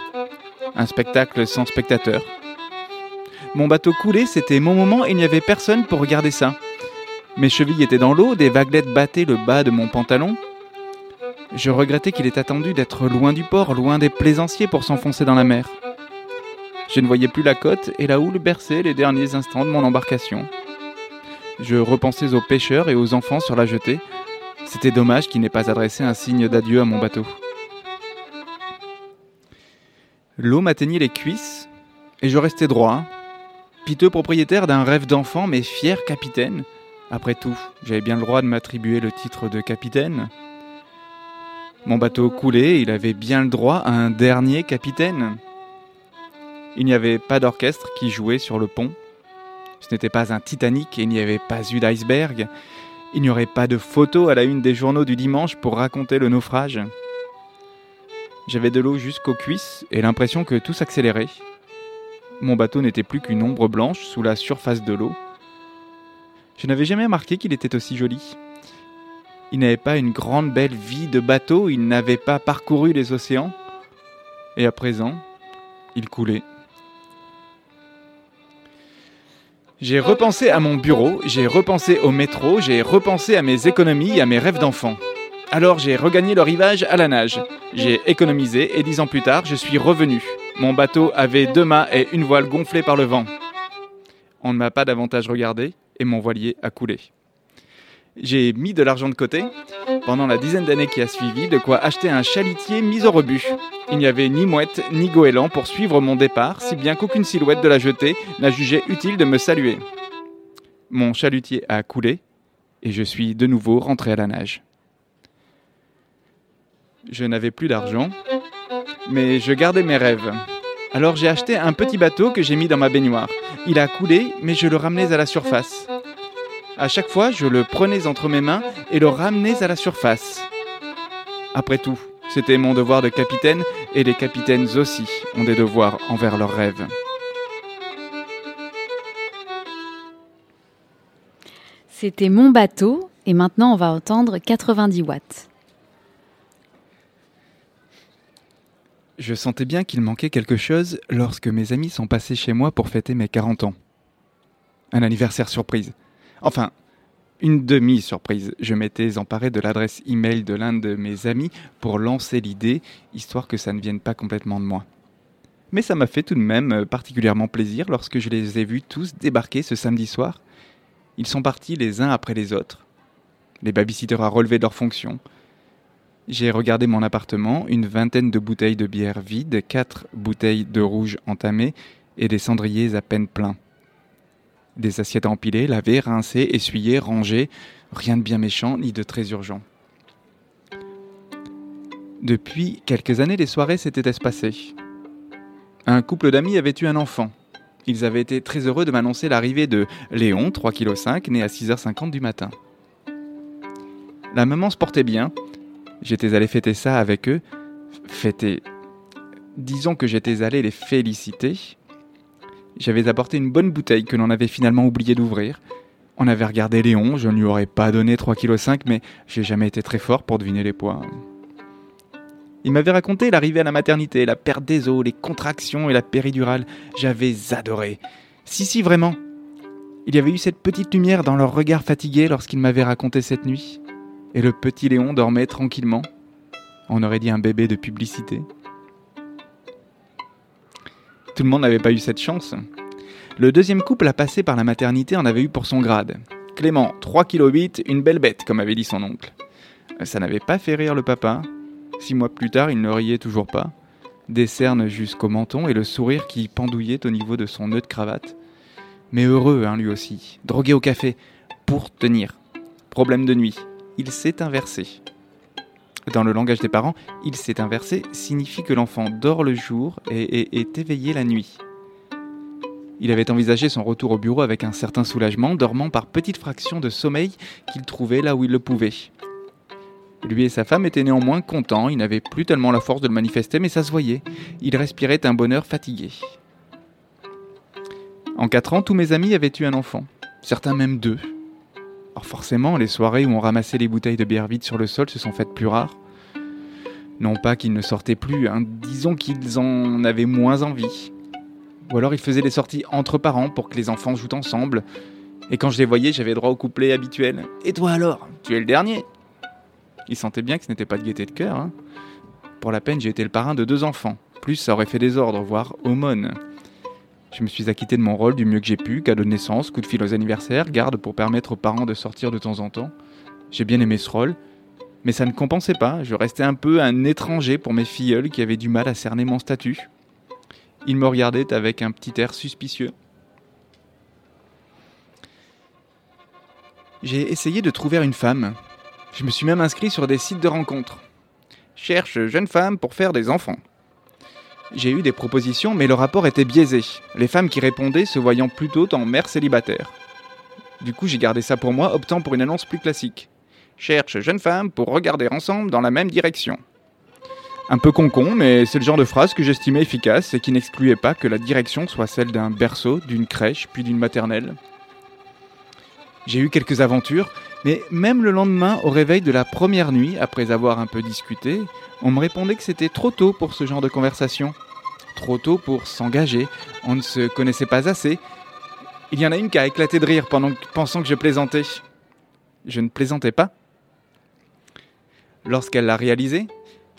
Un spectacle sans spectateur. Mon bateau coulait, c'était mon moment et il n'y avait personne pour regarder ça. Mes chevilles étaient dans l'eau, des vaguelettes battaient le bas de mon pantalon. Je regrettais qu'il ait attendu d'être loin du port, loin des plaisanciers pour s'enfoncer dans la mer. Je ne voyais plus la côte et la houle berçait les derniers instants de mon embarcation. Je repensais aux pêcheurs et aux enfants sur la jetée. C'était dommage qu'il n'ait pas adressé un signe d'adieu à mon bateau. L'eau m'atteignit les cuisses et je restais droit, piteux propriétaire d'un rêve d'enfant mais fier capitaine. Après tout, j'avais bien le droit de m'attribuer le titre de capitaine. Mon bateau coulait, il avait bien le droit à un dernier capitaine. Il n'y avait pas d'orchestre qui jouait sur le pont. Ce n'était pas un Titanic et il n'y avait pas eu d'iceberg. Il n'y aurait pas de photos à la une des journaux du dimanche pour raconter le naufrage. J'avais de l'eau jusqu'aux cuisses et l'impression que tout s'accélérait. Mon bateau n'était plus qu'une ombre blanche sous la surface de l'eau. Je n'avais jamais remarqué qu'il était aussi joli. Il n'avait pas une grande belle vie de bateau, il n'avait pas parcouru les océans. Et à présent, il coulait. J'ai repensé à mon bureau, j'ai repensé au métro, j'ai repensé à mes économies à mes rêves d'enfant. Alors j'ai regagné le rivage à la nage. J'ai économisé et dix ans plus tard, je suis revenu. Mon bateau avait deux mâts et une voile gonflée par le vent. On ne m'a pas davantage regardé et mon voilier a coulé. J'ai mis de l'argent de côté, pendant la dizaine d'années qui a suivi, de quoi acheter un chalutier mis au rebut. Il n'y avait ni mouette ni goéland pour suivre mon départ, si bien qu'aucune silhouette de la jetée n'a jugé utile de me saluer. Mon chalutier a coulé, et je suis de nouveau rentré à la nage. Je n'avais plus d'argent, mais je gardais mes rêves. Alors j'ai acheté un petit bateau que j'ai mis dans ma baignoire. Il a coulé, mais je le ramenais à la surface. À chaque fois, je le prenais entre mes mains et le ramenais à la surface. Après tout, c'était mon devoir de capitaine et les capitaines aussi ont des devoirs envers leurs rêves. C'était Mon bateau et maintenant on va entendre 90 watts. Je sentais bien qu'il manquait quelque chose lorsque mes amis sont passés chez moi pour fêter mes 40 ans. Un anniversaire surprise. Enfin, une demi-surprise. Je m'étais emparé de l'adresse email de l'un de mes amis pour lancer l'idée, histoire que ça ne vienne pas complètement de moi. Mais ça m'a fait tout de même particulièrement plaisir lorsque je les ai vus tous débarquer ce samedi soir. Ils sont partis les uns après les autres. Les babysitters à relevé leurs fonctions. J'ai regardé mon appartement, une vingtaine de bouteilles de bière vides, quatre bouteilles de rouge entamées et des cendriers à peine pleins. Des assiettes empilées, lavées, rincées, essuyées, rangées, rien de bien méchant ni de très urgent. Depuis quelques années, les soirées s'étaient espacées. Un couple d'amis avait eu un enfant. Ils avaient été très heureux de m'annoncer l'arrivée de Léon, 3,5 kg, né à 6h50 du matin. La maman se portait bien. J'étais allé fêter ça avec eux. Fêter. Disons que j'étais allé les féliciter. J'avais apporté une bonne bouteille que l'on avait finalement oublié d'ouvrir. On avait regardé Léon, je ne lui aurais pas donné 3,5 kg, mais j'ai jamais été très fort pour deviner les poids. Il m'avait raconté l'arrivée à la maternité, la perte des os, les contractions et la péridurale. J'avais adoré. Si, si, vraiment. Il y avait eu cette petite lumière dans leur regard fatigué lorsqu'ils m'avaient raconté cette nuit. Et le petit Léon dormait tranquillement. On aurait dit un bébé de publicité. Tout le monde n'avait pas eu cette chance. Le deuxième couple à passer par la maternité en avait eu pour son grade. Clément, 3,8 kg, une belle bête, comme avait dit son oncle. Ça n'avait pas fait rire le papa, Six mois plus tard, il ne riait toujours pas, des cernes jusqu'au menton et le sourire qui pendouillait au niveau de son nœud de cravate. Mais heureux, hein, lui aussi, drogué au café, pour tenir. Problème de nuit, il s'est inversé. Dans le langage des parents, il s'est inversé signifie que l'enfant dort le jour et est éveillé la nuit. Il avait envisagé son retour au bureau avec un certain soulagement, dormant par petites fractions de sommeil qu'il trouvait là où il le pouvait. Lui et sa femme étaient néanmoins contents, ils n'avaient plus tellement la force de le manifester, mais ça se voyait. Ils respiraient un bonheur fatigué. En quatre ans, tous mes amis avaient eu un enfant, certains même deux. Forcément, les soirées où on ramassait les bouteilles de bière vide sur le sol se sont faites plus rares. Non pas qu'ils ne sortaient plus, hein, disons qu'ils en avaient moins envie. Ou alors ils faisaient des sorties entre parents pour que les enfants jouent ensemble. Et quand je les voyais, j'avais droit au couplet habituel. Et toi alors? Tu es le dernier il sentait bien que ce n'était pas de gaieté de cœur. Hein. Pour la peine, j'ai été le parrain de deux enfants. Plus, ça aurait fait désordre, voire aumône. Je me suis acquitté de mon rôle du mieux que j'ai pu, cadeau de naissance, coup de fil aux anniversaires, garde pour permettre aux parents de sortir de temps en temps. J'ai bien aimé ce rôle, mais ça ne compensait pas, je restais un peu un étranger pour mes filleuls qui avaient du mal à cerner mon statut. Ils me regardaient avec un petit air suspicieux. J'ai essayé de trouver une femme, je me suis même inscrit sur des sites de rencontres. Cherche jeune femme pour faire des enfants. J'ai eu des propositions, mais le rapport était biaisé, les femmes qui répondaient se voyant plutôt en mère célibataire. Du coup, j'ai gardé ça pour moi, optant pour une annonce plus classique. Cherche jeune femme pour regarder ensemble dans la même direction. Un peu concon, mais c'est le genre de phrase que j'estimais efficace et qui n'excluait pas que la direction soit celle d'un berceau, d'une crèche, puis d'une maternelle. J'ai eu quelques aventures, mais même le lendemain, au réveil de la première nuit, après avoir un peu discuté, on me répondait que c'était trop tôt pour ce genre de conversation. Trop tôt pour s'engager, on ne se connaissait pas assez. Il y en a une qui a éclaté de rire pensant que je plaisantais. Je ne plaisantais pas. Lorsqu'elle l'a réalisé,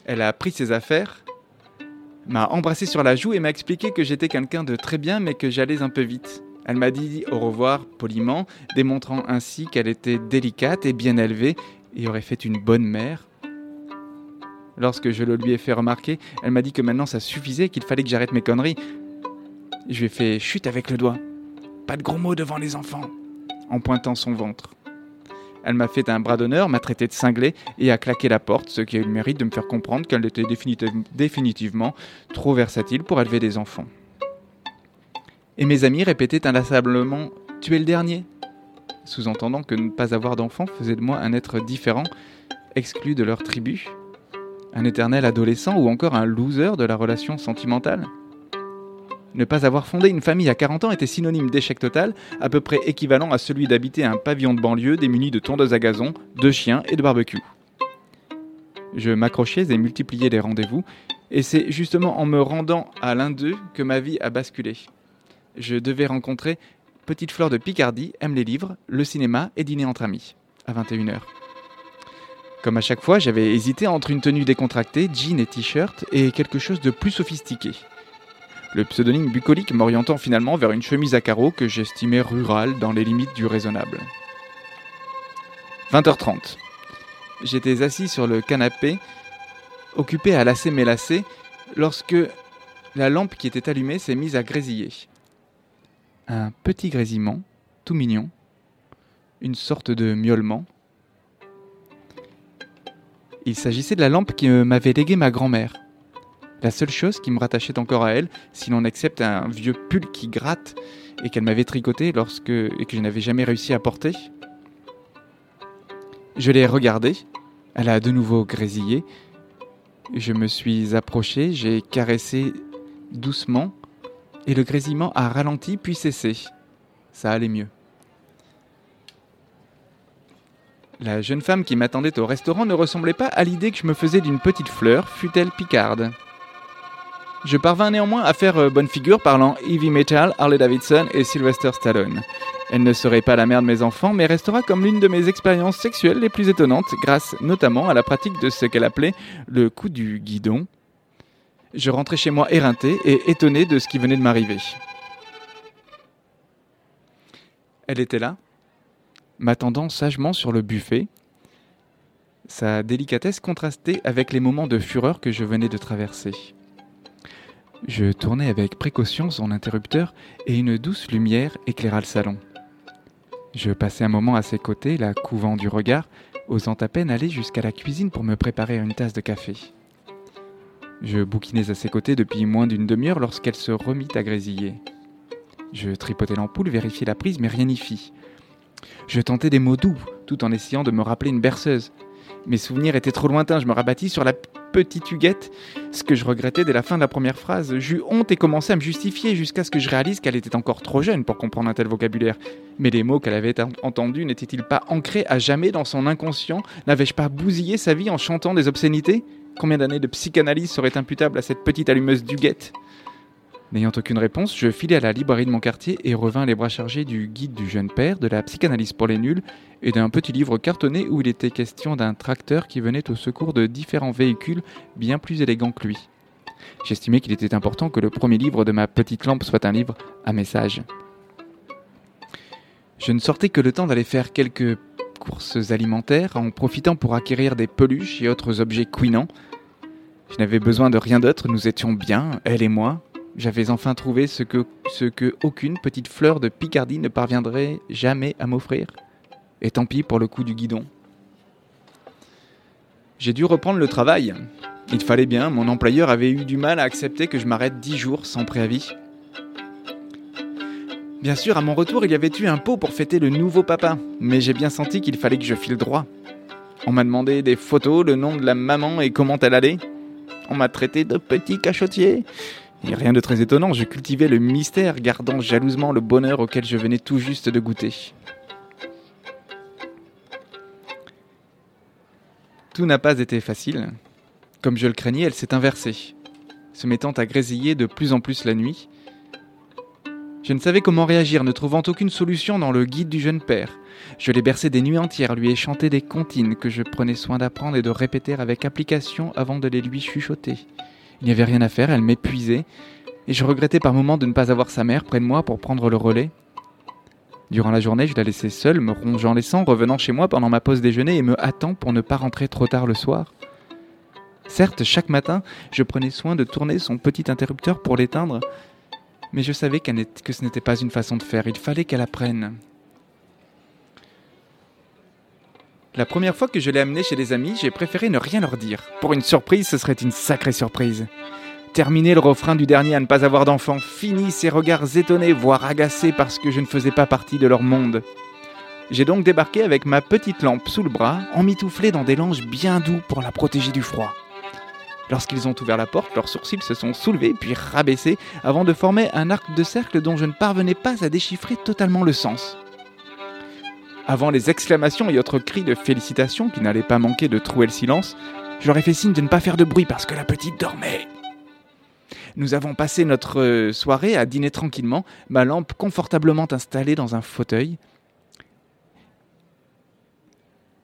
elle a pris ses affaires, m'a embrassé sur la joue et m'a expliqué que j'étais quelqu'un de très bien mais que j'allais un peu vite. Elle m'a dit au revoir poliment, démontrant ainsi qu'elle était délicate et bien élevée et aurait fait une bonne mère. Lorsque je le lui ai fait remarquer, elle m'a dit que maintenant ça suffisait, qu'il fallait que j'arrête mes conneries. Je lui ai fait chute avec le doigt. Pas de gros mots devant les enfants, en pointant son ventre. Elle m'a fait un bras d'honneur, m'a traité de cinglé et a claqué la porte, ce qui a eu le mérite de me faire comprendre qu'elle était définitiv- définitivement trop versatile pour élever des enfants. Et mes amis répétaient inlassablement Tu es le dernier sous-entendant que ne pas avoir d'enfant faisait de moi un être différent, exclu de leur tribu, un éternel adolescent ou encore un loser de la relation sentimentale. Ne pas avoir fondé une famille à 40 ans était synonyme d'échec total, à peu près équivalent à celui d'habiter un pavillon de banlieue démuni de tondeuse à gazon, de chiens et de barbecue. Je m'accrochais et multipliais les rendez-vous, et c'est justement en me rendant à l'un d'eux que ma vie a basculé. Je devais rencontrer Petite Fleur de Picardie, aime les livres, le cinéma et dîner entre amis, à 21h. Comme à chaque fois, j'avais hésité entre une tenue décontractée, jean et t-shirt, et quelque chose de plus sophistiqué. Le pseudonyme bucolique m'orientant finalement vers une chemise à carreaux que j'estimais rurale dans les limites du raisonnable. 20h30. J'étais assis sur le canapé, occupé à lasser mes lacets, lorsque la lampe qui était allumée s'est mise à grésiller. Un petit grésillement, tout mignon, une sorte de miaulement. Il s'agissait de la lampe que m'avait léguée ma grand-mère. La seule chose qui me rattachait encore à elle, si l'on accepte un vieux pull qui gratte et qu'elle m'avait tricoté lorsque et que je n'avais jamais réussi à porter. Je l'ai regardée, elle a de nouveau grésillé. Je me suis approché, j'ai caressé doucement et le grésillement a ralenti puis cessé. Ça allait mieux. La jeune femme qui m'attendait au restaurant ne ressemblait pas à l'idée que je me faisais d'une petite fleur, fût-elle picarde. Je parvins néanmoins à faire euh, bonne figure parlant heavy metal, Harley Davidson et Sylvester Stallone. Elle ne serait pas la mère de mes enfants, mais restera comme l'une de mes expériences sexuelles les plus étonnantes, grâce notamment à la pratique de ce qu'elle appelait le coup du guidon. Je rentrais chez moi éreinté et étonné de ce qui venait de m'arriver. Elle était là, m'attendant sagement sur le buffet. Sa délicatesse contrastait avec les moments de fureur que je venais de traverser. Je tournai avec précaution son interrupteur et une douce lumière éclaira le salon. Je passai un moment à ses côtés, la couvant du regard, osant à peine aller jusqu'à la cuisine pour me préparer une tasse de café. Je bouquinais à ses côtés depuis moins d'une demi-heure lorsqu'elle se remit à grésiller. Je tripotais l'ampoule, vérifiais la prise, mais rien n'y fit. Je tentais des mots doux, tout en essayant de me rappeler une berceuse. Mes souvenirs étaient trop lointains, je me rabattis sur la petite Huguette, ce que je regrettais dès la fin de la première phrase. J'eus honte et commençai à me justifier jusqu'à ce que je réalise qu'elle était encore trop jeune pour comprendre un tel vocabulaire. Mais les mots qu'elle avait en- entendus n'étaient-ils pas ancrés à jamais dans son inconscient? N'avais-je pas bousillé sa vie en chantant des obscénités? Combien d'années de psychanalyse seraient imputables à cette petite allumeuse d'Huguette N'ayant aucune réponse, je filai à la librairie de mon quartier et revins les bras chargés du guide du jeune père, de la psychanalyse pour les nuls et d'un petit livre cartonné où il était question d'un tracteur qui venait au secours de différents véhicules bien plus élégants que lui. J'estimais qu'il était important que le premier livre de ma petite lampe soit un livre à message. Je ne sortais que le temps d'aller faire quelques courses alimentaires en profitant pour acquérir des peluches et autres objets couinants. Je n'avais besoin de rien d'autre, nous étions bien, elle et moi. J'avais enfin trouvé ce que, ce que aucune petite fleur de Picardie ne parviendrait jamais à m'offrir. Et tant pis pour le coup du guidon. J'ai dû reprendre le travail. Il fallait bien, mon employeur avait eu du mal à accepter que je m'arrête dix jours sans préavis. Bien sûr, à mon retour, il y avait eu un pot pour fêter le nouveau papa, mais j'ai bien senti qu'il fallait que je file droit. On m'a demandé des photos, le nom de la maman et comment elle allait. On m'a traité de petit cachotier. Et rien de très étonnant, je cultivais le mystère, gardant jalousement le bonheur auquel je venais tout juste de goûter. Tout n'a pas été facile. Comme je le craignais, elle s'est inversée, se mettant à grésiller de plus en plus la nuit. Je ne savais comment réagir, ne trouvant aucune solution dans le guide du jeune père. Je l'ai bercé des nuits entières, lui ai chanté des comptines que je prenais soin d'apprendre et de répéter avec application avant de les lui chuchoter. Il n'y avait rien à faire, elle m'épuisait, et je regrettais par moments de ne pas avoir sa mère près de moi pour prendre le relais. Durant la journée, je la laissais seule, me rongeant les sangs, revenant chez moi pendant ma pause déjeuner et me hâtant pour ne pas rentrer trop tard le soir. Certes, chaque matin, je prenais soin de tourner son petit interrupteur pour l'éteindre, mais je savais que ce n'était pas une façon de faire, il fallait qu'elle apprenne. La première fois que je l'ai amené chez des amis, j'ai préféré ne rien leur dire. Pour une surprise, ce serait une sacrée surprise. Terminer le refrain du dernier à ne pas avoir d'enfant, fini ces regards étonnés, voire agacés parce que je ne faisais pas partie de leur monde. J'ai donc débarqué avec ma petite lampe sous le bras, emmitouflé dans des langes bien doux pour la protéger du froid. Lorsqu'ils ont ouvert la porte, leurs sourcils se sont soulevés puis rabaissés avant de former un arc de cercle dont je ne parvenais pas à déchiffrer totalement le sens. Avant les exclamations et autres cris de félicitations qui n'allaient pas manquer de trouer le silence, je leur ai fait signe de ne pas faire de bruit parce que la petite dormait. Nous avons passé notre euh, soirée à dîner tranquillement, ma lampe confortablement installée dans un fauteuil.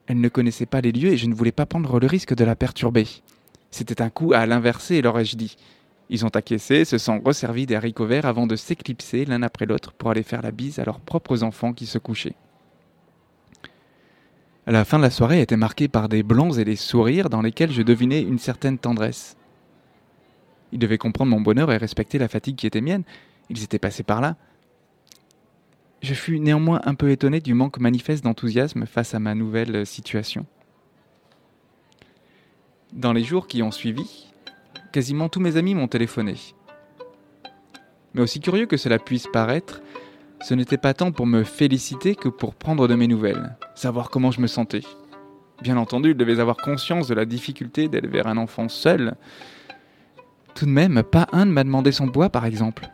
Elle ne connaissait pas les lieux et je ne voulais pas prendre le risque de la perturber. C'était un coup à l'inverser, leur ai-je dit. Ils ont acquiescé, se sont resservis des haricots verts avant de s'éclipser l'un après l'autre pour aller faire la bise à leurs propres enfants qui se couchaient. La fin de la soirée était marquée par des blancs et des sourires dans lesquels je devinais une certaine tendresse. Ils devaient comprendre mon bonheur et respecter la fatigue qui était mienne. Ils étaient passés par là. Je fus néanmoins un peu étonné du manque manifeste d'enthousiasme face à ma nouvelle situation. Dans les jours qui ont suivi, quasiment tous mes amis m'ont téléphoné. Mais aussi curieux que cela puisse paraître, ce n'était pas tant pour me féliciter que pour prendre de mes nouvelles, savoir comment je me sentais. Bien entendu, ils devaient avoir conscience de la difficulté d'élever un enfant seul. Tout de même, pas un ne m'a demandé son poids, par exemple.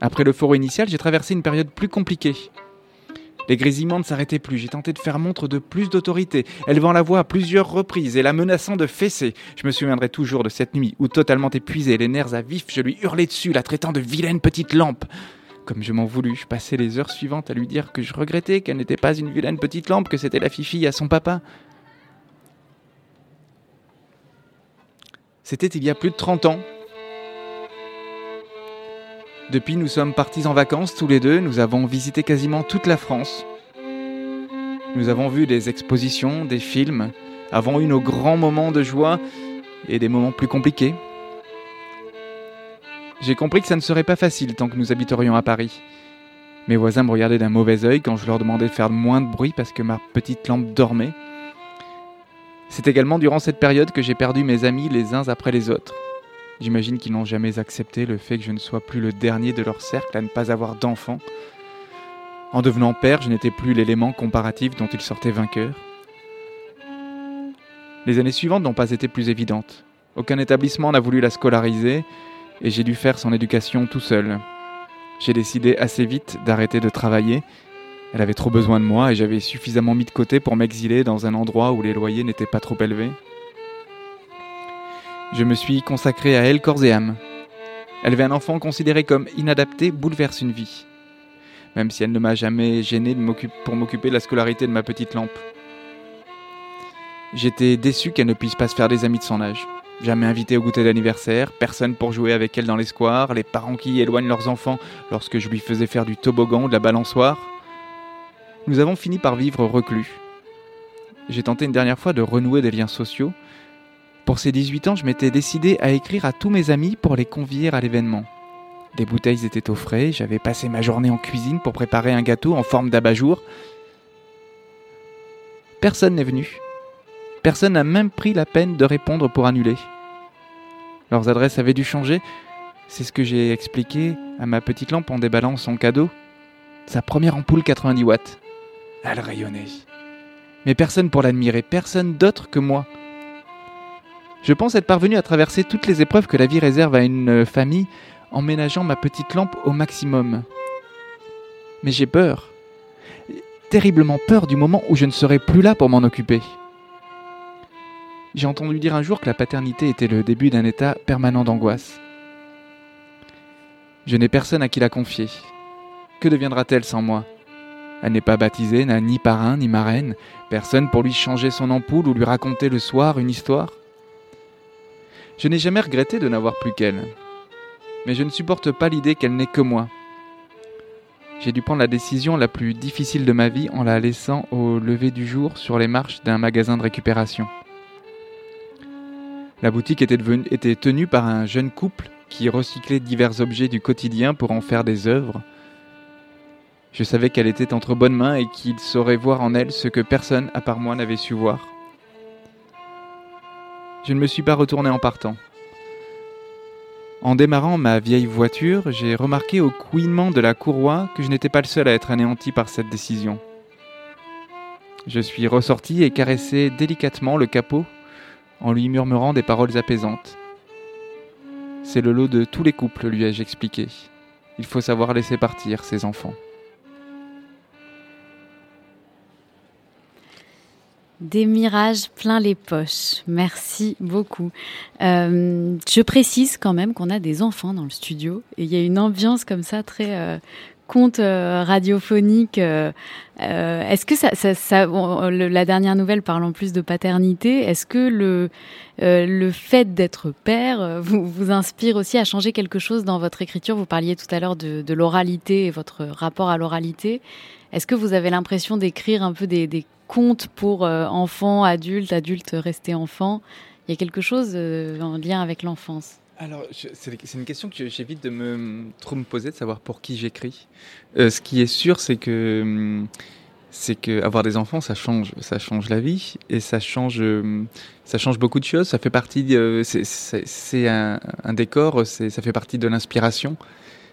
Après le foro initial, j'ai traversé une période plus compliquée. Les grésillements ne s'arrêtaient plus, j'ai tenté de faire montre de plus d'autorité, élevant la voix à plusieurs reprises et la menaçant de fesser. Je me souviendrai toujours de cette nuit où, totalement épuisé, les nerfs à vif, je lui hurlais dessus, la traitant de vilaine petite lampe. Comme je m'en voulus, je passais les heures suivantes à lui dire que je regrettais qu'elle n'était pas une vilaine petite lampe, que c'était la fifille à son papa. C'était il y a plus de 30 ans, depuis, nous sommes partis en vacances tous les deux. Nous avons visité quasiment toute la France. Nous avons vu des expositions, des films, avons eu nos grands moments de joie et des moments plus compliqués. J'ai compris que ça ne serait pas facile tant que nous habiterions à Paris. Mes voisins me regardaient d'un mauvais œil quand je leur demandais de faire moins de bruit parce que ma petite lampe dormait. C'est également durant cette période que j'ai perdu mes amis les uns après les autres. J'imagine qu'ils n'ont jamais accepté le fait que je ne sois plus le dernier de leur cercle à ne pas avoir d'enfants. En devenant père, je n'étais plus l'élément comparatif dont ils sortaient vainqueurs. Les années suivantes n'ont pas été plus évidentes. Aucun établissement n'a voulu la scolariser et j'ai dû faire son éducation tout seul. J'ai décidé assez vite d'arrêter de travailler. Elle avait trop besoin de moi et j'avais suffisamment mis de côté pour m'exiler dans un endroit où les loyers n'étaient pas trop élevés. Je me suis consacré à elle corps et âme. Élever un enfant considéré comme inadapté bouleverse une vie. Même si elle ne m'a jamais gêné pour m'occuper de la scolarité de ma petite lampe. J'étais déçu qu'elle ne puisse pas se faire des amis de son âge. Jamais invité au goûter d'anniversaire, personne pour jouer avec elle dans les squares, les parents qui éloignent leurs enfants lorsque je lui faisais faire du toboggan ou de la balançoire. Nous avons fini par vivre reclus. J'ai tenté une dernière fois de renouer des liens sociaux, pour ces 18 ans, je m'étais décidé à écrire à tous mes amis pour les convier à l'événement. Des bouteilles étaient au frais, j'avais passé ma journée en cuisine pour préparer un gâteau en forme d'abat-jour. Personne n'est venu. Personne n'a même pris la peine de répondre pour annuler. Leurs adresses avaient dû changer. C'est ce que j'ai expliqué à ma petite lampe en déballant son cadeau. Sa première ampoule 90 watts. Elle rayonnait. Mais personne pour l'admirer, personne d'autre que moi. Je pense être parvenu à traverser toutes les épreuves que la vie réserve à une famille en ménageant ma petite lampe au maximum. Mais j'ai peur. Terriblement peur du moment où je ne serai plus là pour m'en occuper. J'ai entendu dire un jour que la paternité était le début d'un état permanent d'angoisse. Je n'ai personne à qui la confier. Que deviendra-t-elle sans moi? Elle n'est pas baptisée, n'a ni parrain ni marraine, personne pour lui changer son ampoule ou lui raconter le soir une histoire? Je n'ai jamais regretté de n'avoir plus qu'elle. Mais je ne supporte pas l'idée qu'elle n'ait que moi. J'ai dû prendre la décision la plus difficile de ma vie en la laissant au lever du jour sur les marches d'un magasin de récupération. La boutique était, tenue par un jeune couple qui recyclait divers objets du quotidien pour en faire des œuvres. Je savais qu'elle était entre bonnes mains et qu'il saurait voir en elle ce que personne à part moi n'avait su voir. Je ne me suis pas retourné en partant. En démarrant ma vieille voiture, j'ai remarqué au couinement de la courroie que je n'étais pas le seul à être anéanti par cette décision. Je suis ressorti et caressé délicatement le capot en lui murmurant des paroles apaisantes. C'est le lot de tous les couples, lui ai-je expliqué. Il faut savoir laisser partir ses enfants. Des mirages plein les poches. Merci beaucoup. Euh, je précise quand même qu'on a des enfants dans le studio et il y a une ambiance comme ça très euh, conte euh, radiophonique. Euh, euh, est-ce que ça, ça, ça bon, le, la dernière nouvelle parle en plus de paternité. Est-ce que le le fait d'être père vous, vous inspire aussi à changer quelque chose dans votre écriture? Vous parliez tout à l'heure de, de l'oralité et votre rapport à l'oralité. Est-ce que vous avez l'impression d'écrire un peu des, contes pour euh, enfants, adultes, adultes restés enfants? Il y a quelque chose euh, en lien avec l'enfance? Alors, c'est une question que j'évite de me trop me poser, de savoir pour qui j'écris. Euh, ce qui est sûr, c'est que c'est que avoir des enfants, ça change, ça change la vie et ça change, ça change beaucoup de choses. Ça fait partie, c'est un, décor, ça fait partie de l'inspiration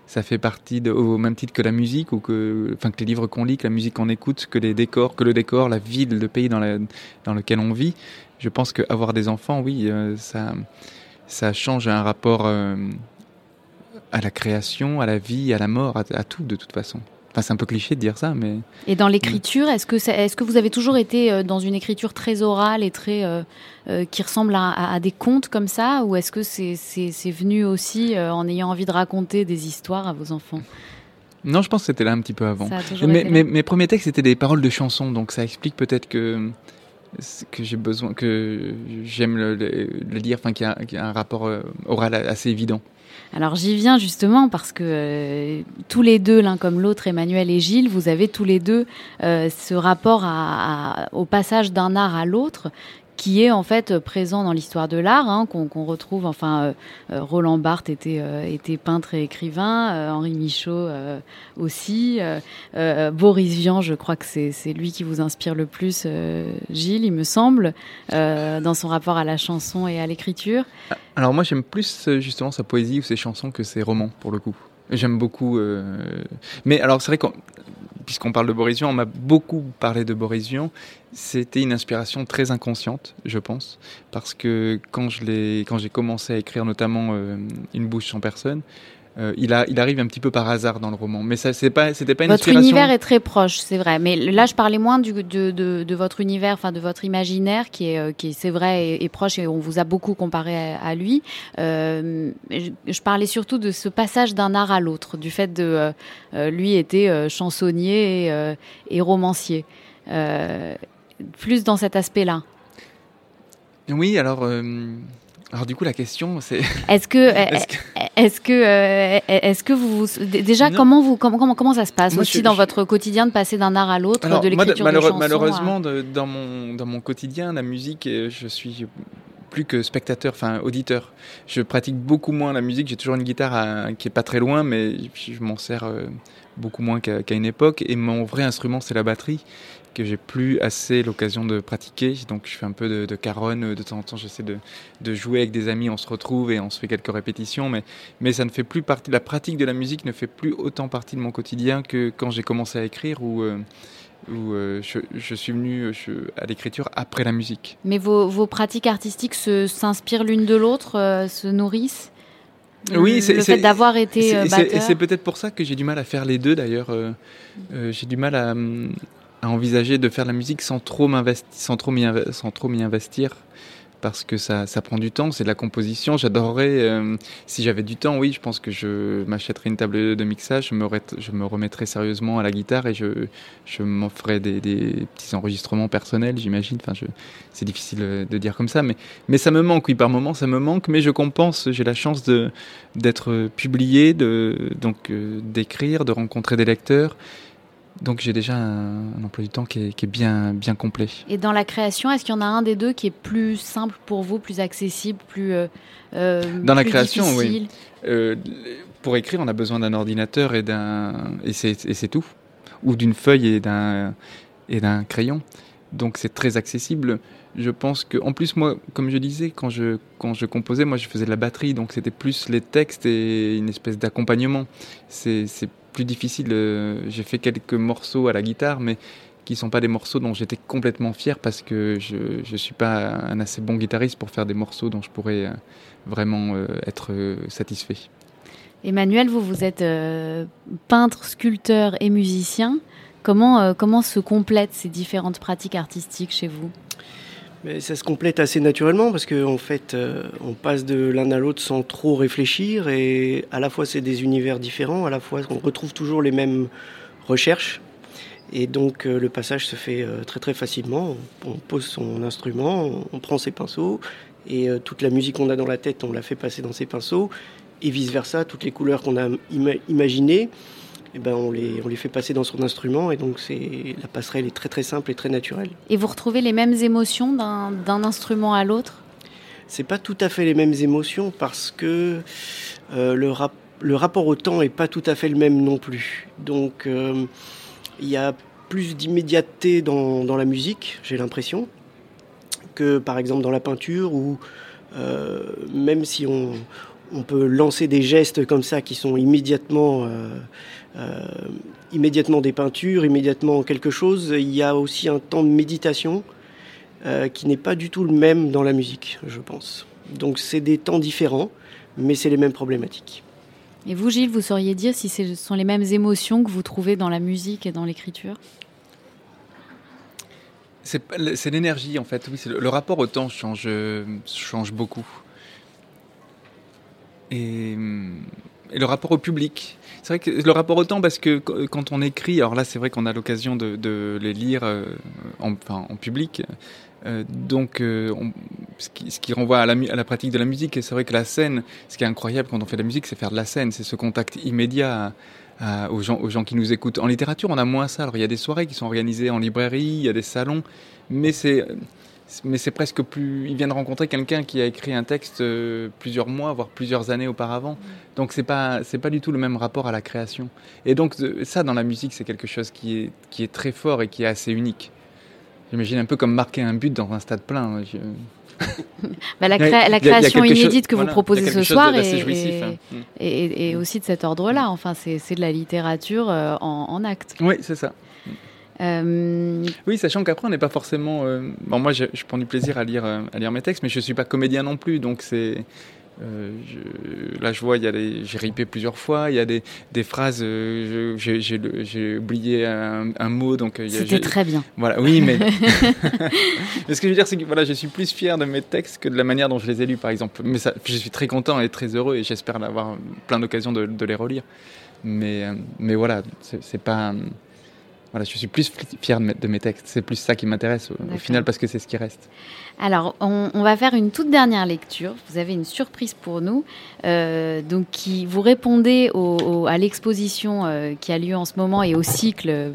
ça fait partie au même titre que la musique ou que, enfin, que les livres qu'on lit, que la musique qu'on écoute, que les décors, que le décor, la ville, le pays dans, lequel on vit. Je pense qu'avoir des enfants, oui, euh, ça, change un rapport euh, à la création, à la vie, à la mort, à tout de toute façon. Enfin, c'est un peu cliché de dire ça, mais. Et dans l'écriture, est-ce que, est, est-ce que vous avez toujours été euh, dans une écriture très orale et très euh, euh, qui ressemble à, à, à, des contes comme ça, ou est-ce que c'est, venu aussi euh, en ayant envie de raconter des histoires à vos enfants? Non, je pense que c'était là un petit peu avant. Mais, mes, mes premiers textes c'était des paroles de chansons, donc ça explique peut-être que que j'ai besoin, que j'aime le, le, le lire, enfin qu'il y, y, a un rapport oral assez évident. Alors j'y viens justement parce que euh, tous les deux, l'un comme l'autre, Emmanuel et Gilles, vous avez tous les deux euh, ce rapport au passage d'un art à l'autre qui est en fait présent dans l'histoire de l'art, hein, qu'on qu retrouve. Enfin, euh, Roland Barthes était, euh, peintre et écrivain, euh, Henri Michaud euh, aussi, euh, Boris Vian, je crois que c'est lui qui vous inspire le plus, Gilles, il me semble, dans son rapport à la chanson et à l'écriture. Alors moi, j'aime plus justement sa poésie ou ses chansons que ses romans, pour le coup. J'aime beaucoup. Mais alors, c'est vrai qu'on puisqu'on parle de Boris Vian, on m'a beaucoup parlé de Boris Vian. C'était une inspiration très inconsciente, je pense, parce que quand j'ai commencé à écrire notamment euh, Une bouche sans personne, euh, il, a, il arrive un petit peu par hasard dans le roman. Mais ça, c'est pas, c'était pas une votre inspiration. Univers est très proche, c'est vrai. Mais là, je parlais moins du, de, de, de, votre univers, enfin de votre imaginaire, qui est, qui c'est vrai, est, est, proche et on vous a beaucoup comparé à, à lui. Euh, je, je, parlais surtout de ce passage d'un art à l'autre, du fait de euh, lui était euh, chansonnier et, euh, et romancier. plus dans cet aspect-là. Oui, alors. Alors du coup la question c'est est-ce que est-ce que est-ce que, euh, est que vous déjà non. comment vous comment, comment comment ça se passe moi, aussi je, dans je... votre quotidien de passer d'un art à l'autre de l'écriture de chansons malheureusement à... de, dans mon dans mon quotidien la musique je suis plus que spectateur, enfin auditeur. Je pratique beaucoup moins la musique. J'ai toujours une guitare à, qui est pas très loin, mais je m'en sers euh, beaucoup moins qu'à qu une époque. Et mon vrai instrument, c'est la batterie que j'ai plus assez l'occasion de pratiquer. Donc je fais un peu de, de caronne, de temps en temps j'essaie de, de, jouer avec des amis, on se retrouve et on se fait quelques répétitions, mais, mais ça ne fait plus partie, la pratique de la musique ne fait plus autant partie de mon quotidien que quand j'ai commencé à écrire ou... Euh, où euh, je, je, suis venu je, à l'écriture après la musique. Mais vos, vos pratiques artistiques s'inspirent l'une de l'autre, euh, se nourrissent? Oui, le fait d'avoir été euh. C'est peut-être pour ça que j'ai du mal à faire les deux d'ailleurs. Euh, euh, j'ai du mal à, à, envisager de faire la musique sans trop m'investir, sans trop m'y investir parce que ça, ça prend du temps, c'est de la composition. J'adorerais, euh, si j'avais du temps, oui, je pense que je m'achèterais une table de mixage, je me, je me remettrais sérieusement à la guitare et je, je m'offrais des, des, petits enregistrements personnels, j'imagine. Enfin, c'est difficile de dire comme ça, mais, mais ça me manque, oui, par moments, ça me manque, mais je compense. J'ai la chance d'être publié, de, donc euh, d'écrire, de rencontrer des lecteurs. Donc j'ai déjà un, un, emploi du temps qui est, qui est, bien, bien complet. Et dans la création, est-ce qu'il y en a un des deux qui est plus simple pour vous, plus accessible, plus euh, euh Dans plus la création, difficile? Oui. Euh, pour écrire, on a besoin d'un ordinateur et d'un et c'est tout. ou d'une feuille et d'un et d'un crayon. Donc c'est très accessible. Je pense que, en plus, moi, comme je disais, quand je, quand je composais, moi, je faisais de la batterie, donc c'était plus les textes et une espèce d'accompagnement. C'est plus difficile. euh, J'ai fait quelques morceaux à la guitare, mais qui sont pas des morceaux dont j'étais complètement fier parce que je je suis pas un assez bon guitariste pour faire des morceaux dont je pourrais euh, vraiment euh, être satisfait. Emmanuel, vous, vous êtes peintre, sculpteur et musicien. Comment, comment se complètent ces différentes pratiques artistiques chez vous? Mais ça se complète assez naturellement parce qu'en en fait, euh, on passe de l'un à l'autre sans trop réfléchir et à la fois c'est des univers différents, à la fois on retrouve toujours les mêmes recherches et donc euh, le passage se fait euh, très très facilement. On, pose son instrument, on, prend ses pinceaux et toute la musique qu'on a dans la tête, on la fait passer dans ses pinceaux et vice versa, toutes les couleurs qu'on a ima- imaginées. Eh ben on, les, on les fait passer dans son instrument et donc c'est la passerelle est très très simple et très naturelle. Et vous retrouvez les mêmes émotions d'un instrument à l'autre? C'est pas tout à fait les mêmes émotions parce que euh, le, rap- le rapport au temps est pas tout à fait le même non plus. Donc euh, il y a plus d'immédiateté dans, dans la musique, j'ai l'impression, que par exemple dans la peinture où euh, même si on, on peut lancer des gestes comme ça qui sont immédiatement euh, immédiatement des peintures, immédiatement quelque chose, il y a aussi un temps de méditation euh, qui n'est pas du tout le même dans la musique, je pense. Donc c'est des temps différents, mais c'est les mêmes problématiques. Et vous, Gilles, vous sauriez dire si ce sont les mêmes émotions que vous trouvez dans la musique et dans l'écriture? C'est l'énergie en fait. Oui, le, le rapport au temps change euh, change beaucoup. Et, et le rapport au public. C'est vrai que le rapport au temps, parce que qu- quand on écrit, alors là c'est vrai qu'on a l'occasion de, les lire euh, en, public, euh, donc euh, ce, qui, renvoie à la, pratique de la musique. Et c'est vrai que la scène, ce qui est incroyable quand on fait de la musique, c'est faire de la scène, c'est ce contact immédiat aux gens qui nous écoutent. En littérature, on a moins ça. Alors il y a des soirées qui sont organisées en librairie, il y a des salons, mais c'est mais c'est presque plus. Ils viennent rencontrer quelqu'un qui a écrit un texte euh, plusieurs mois, voire plusieurs années auparavant. Donc c'est pas c'est pas du tout le même rapport à la création. Et donc euh, ça dans la musique c'est quelque chose qui est qui est très fort et qui est assez unique. J'imagine un peu comme marquer un but dans un stade plein. Je- Bah, la, Il cré- il il création inédite que voilà, vous proposez il ce soir est, jouissif, hein. Mm. est- aussi de cet ordre-là. Enfin, c'est de la littérature euh, en, en acte. Oui, c'est ça. Euh, Oui, sachant qu'après, on n'est pas forcément. euh, Bon, moi, je, je prends du plaisir à lire, euh, à lire mes textes, mais je suis pas comédien non plus, donc c'est. je- là, je vois, il y a des, j'ai ripé plusieurs fois. Il y a des, des phrases. je- j'ai, j'ai le- j'ai oublié un, un mot, donc. C'était j'ai- très bien. Voilà, oui, mais. mais ce que je veux dire, c'est que voilà, je suis plus fier de mes textes que de la manière dont je les ai lus, par exemple. Mais ça, je suis très content et très heureux, et j'espère avoir plein d'occasions de, de les relire. Mais, mais voilà, c'est, c'est pas. Voilà, je suis plus fier de mes, textes. C'est plus ça qui m'intéresse au, final parce que c'est ce qui reste. Alors, on, on va faire une toute dernière lecture. Vous avez une surprise pour nous. Euh, donc, qui vous répondez au- au- à l'exposition euh, qui a lieu en ce moment et au cycle, euh,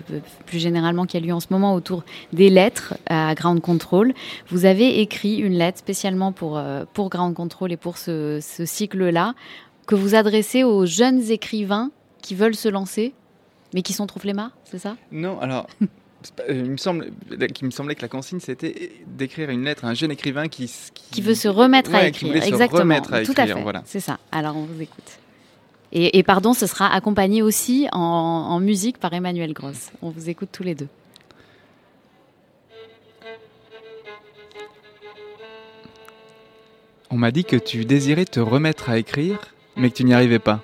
plus généralement, qui a lieu en ce moment autour des lettres à Ground Control. Vous avez écrit une lettre spécialement pour, pour Ground Control et pour ce, ce cycle-là, que vous adressez aux jeunes écrivains qui veulent se lancer, mais qui sont trop flemmards, c'est ça? Non, alors. euh, il me, semble, qu'il me semblait que la consigne, c'était d'écrire une lettre à un jeune écrivain qui, Qui veut se remettre à Ouais, qui écrire. voulait se Exactement. remettre à Tout à écrire, fait. voilà. C'est ça. Alors, on vous écoute. Et, et pardon, ce sera accompagné aussi en, en musique par Emmanuel Gross. On vous écoute tous les deux. On m'a dit que tu désirais te remettre à écrire, mais que tu n'y arrivais pas.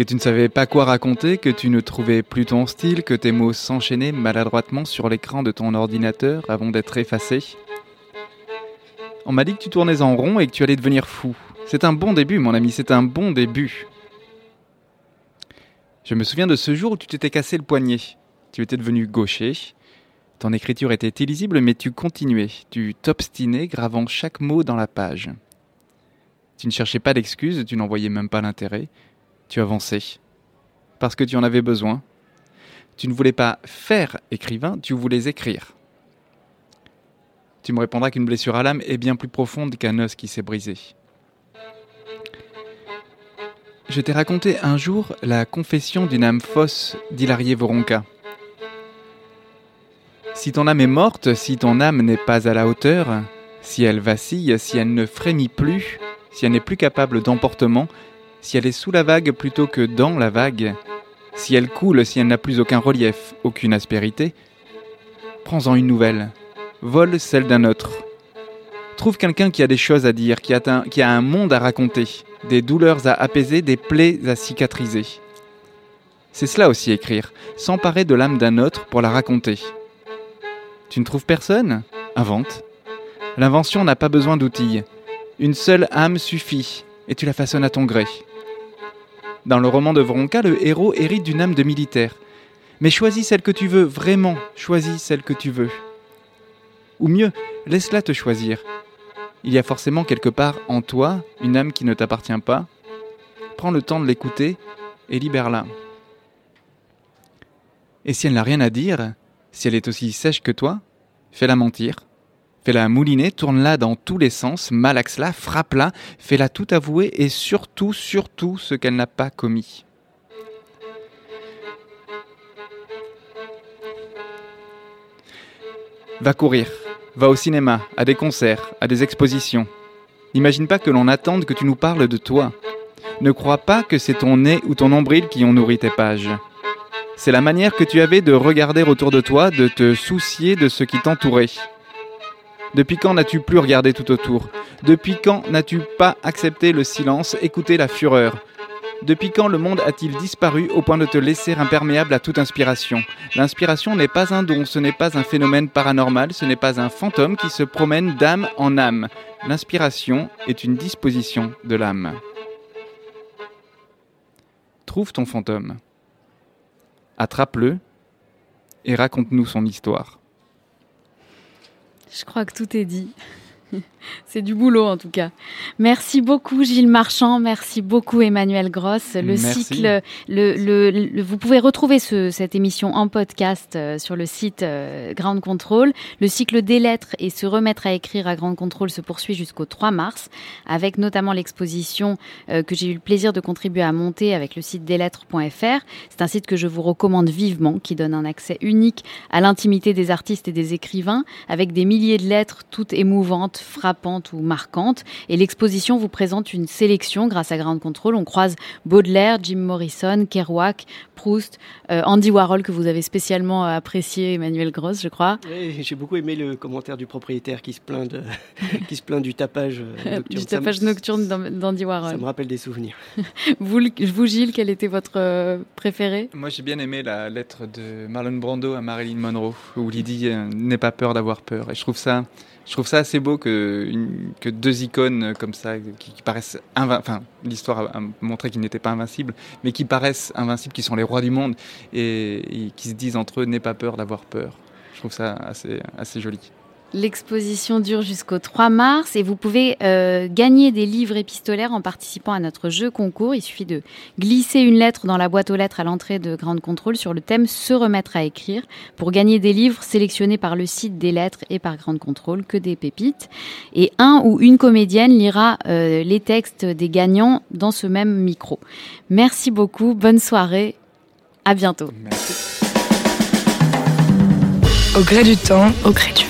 Que tu ne savais pas quoi raconter, que tu ne trouvais plus ton style, que tes mots s'enchaînaient maladroitement sur l'écran de ton ordinateur avant d'être effacés. On m'a dit que tu tournais en rond et que tu allais devenir fou. C'est un bon début, mon ami, c'est un bon début. Je me souviens de ce jour où tu t'étais cassé le poignet. Tu étais devenu gaucher. Ton écriture était illisible, mais tu continuais. Tu t'obstinais, gravant chaque mot dans la page. Tu ne cherchais pas d'excuses, tu n'en voyais même pas l'intérêt. Tu avançais. Parce que tu en avais besoin. Tu ne voulais pas faire écrivain, tu voulais écrire. Tu me répondras qu'une blessure à l'âme est bien plus profonde qu'un os qui s'est brisé. Je t'ai raconté un jour la confession d'une âme fausse d'Hilarie Voronka. Si ton âme est morte, si ton âme n'est pas à la hauteur, si elle vacille, si elle ne frémit plus, si elle n'est plus capable d'emportement, si elle est sous la vague plutôt que dans la vague, si elle coule, si elle n'a plus aucun relief, aucune aspérité, prends-en une nouvelle, vole celle d'un autre. Trouve quelqu'un qui a des choses à dire, qui a, un, monde à raconter, des douleurs à apaiser, des plaies à cicatriser. C'est cela aussi écrire, s'emparer de l'âme d'un autre pour la raconter. Tu ne trouves personne? Invente. L'invention n'a pas besoin d'outils. Une seule âme suffit, et tu la façonnes à ton gré. Dans le roman de Vronka, le héros hérite d'une âme de militaire. Mais choisis celle que tu veux, vraiment, choisis celle que tu veux. Ou mieux, laisse-la te choisir. Il y a forcément quelque part en toi une âme qui ne t'appartient pas. Prends le temps de l'écouter et libère-la. Et si elle n'a rien à dire, si elle est aussi sèche que toi, fais-la mentir. Fais-la mouliner, tourne-la dans tous les sens, malaxe-la, frappe-la, fais-la tout avouer et surtout, surtout ce qu'elle n'a pas commis. Va courir, va au cinéma, à des concerts, à des expositions. N'imagine pas que l'on attende que tu nous parles de toi. Ne crois pas que c'est ton nez ou ton nombril qui ont nourri tes pages. C'est la manière que tu avais de regarder autour de toi, de te soucier de ce qui t'entourait. Depuis quand n'as-tu plus regardé tout autour? Depuis quand n'as-tu pas accepté le silence, écouté la fureur? Depuis quand le monde a-t-il disparu au point de te laisser imperméable à toute inspiration? L'inspiration n'est pas un don, ce n'est pas un phénomène paranormal, ce n'est pas un fantôme qui se promène d'âme en âme. L'inspiration est une disposition de l'âme. Trouve ton fantôme. Attrape-le et raconte-nous son histoire. Je crois que tout est dit. C'est du boulot en tout cas. Merci beaucoup Gilles Marchand, merci beaucoup Emmanuel Gross. Le Merci. cycle, le, le- le- vous pouvez retrouver ce- cette émission en podcast euh, sur le site euh, Ground Control. Le cycle des lettres et se remettre à écrire à Ground Control se poursuit jusqu'au 3 mars, avec notamment l'exposition euh, que j'ai eu le plaisir de contribuer à monter avec le site deslettres.fr. C'est un site que je vous recommande vivement, qui donne un accès unique à l'intimité des artistes et des écrivains, avec des milliers de lettres toutes émouvantes, frappantes ou marquantes. Et l'exposition vous présente une sélection grâce à Ground Control. On croise Baudelaire, Jim Morrison, Kerouac, Proust, euh, Andy Warhol que vous avez spécialement apprécié, Emmanuel Gross, je crois. Ouais, J'ai beaucoup aimé le commentaire du propriétaire qui se plaint, de, qui se plaint du tapage euh, nocturne. du Ça tapage nocturne d'An- d'Andy Ça Warhol. me rappelle des souvenirs. Vous, vous, Gilles, quel était votre euh, préféré? Moi, j'ai bien aimé la lettre de Marlon Brando à Marilyn Monroe, où il dit euh, N'aie pas peur d'avoir peur. Et je trouve ça, je trouve ça assez beau que, deux icônes comme ça, qui, qui paraissent invincibles, enfin, l'histoire a, a montré qu'ils n'étaient pas invincibles, mais qui paraissent invincibles, qui sont les rois du monde, et, et qui se disent entre eux N'aie pas peur d'avoir peur. Je trouve ça assez, assez joli. L'exposition dure jusqu'au 3 mars et vous pouvez euh, gagner des livres épistolaires en participant à notre jeu concours. Il suffit de glisser une lettre dans la boîte aux lettres à l'entrée de Grande Contrôle sur le thème Se remettre à écrire pour gagner des livres sélectionnés par le site des lettres et par Grande Contrôle, que des pépites. Et un ou une comédienne lira euh, les textes des gagnants dans ce même micro. Merci beaucoup, bonne soirée, à bientôt. Merci. Au gré du temps, Au gré du.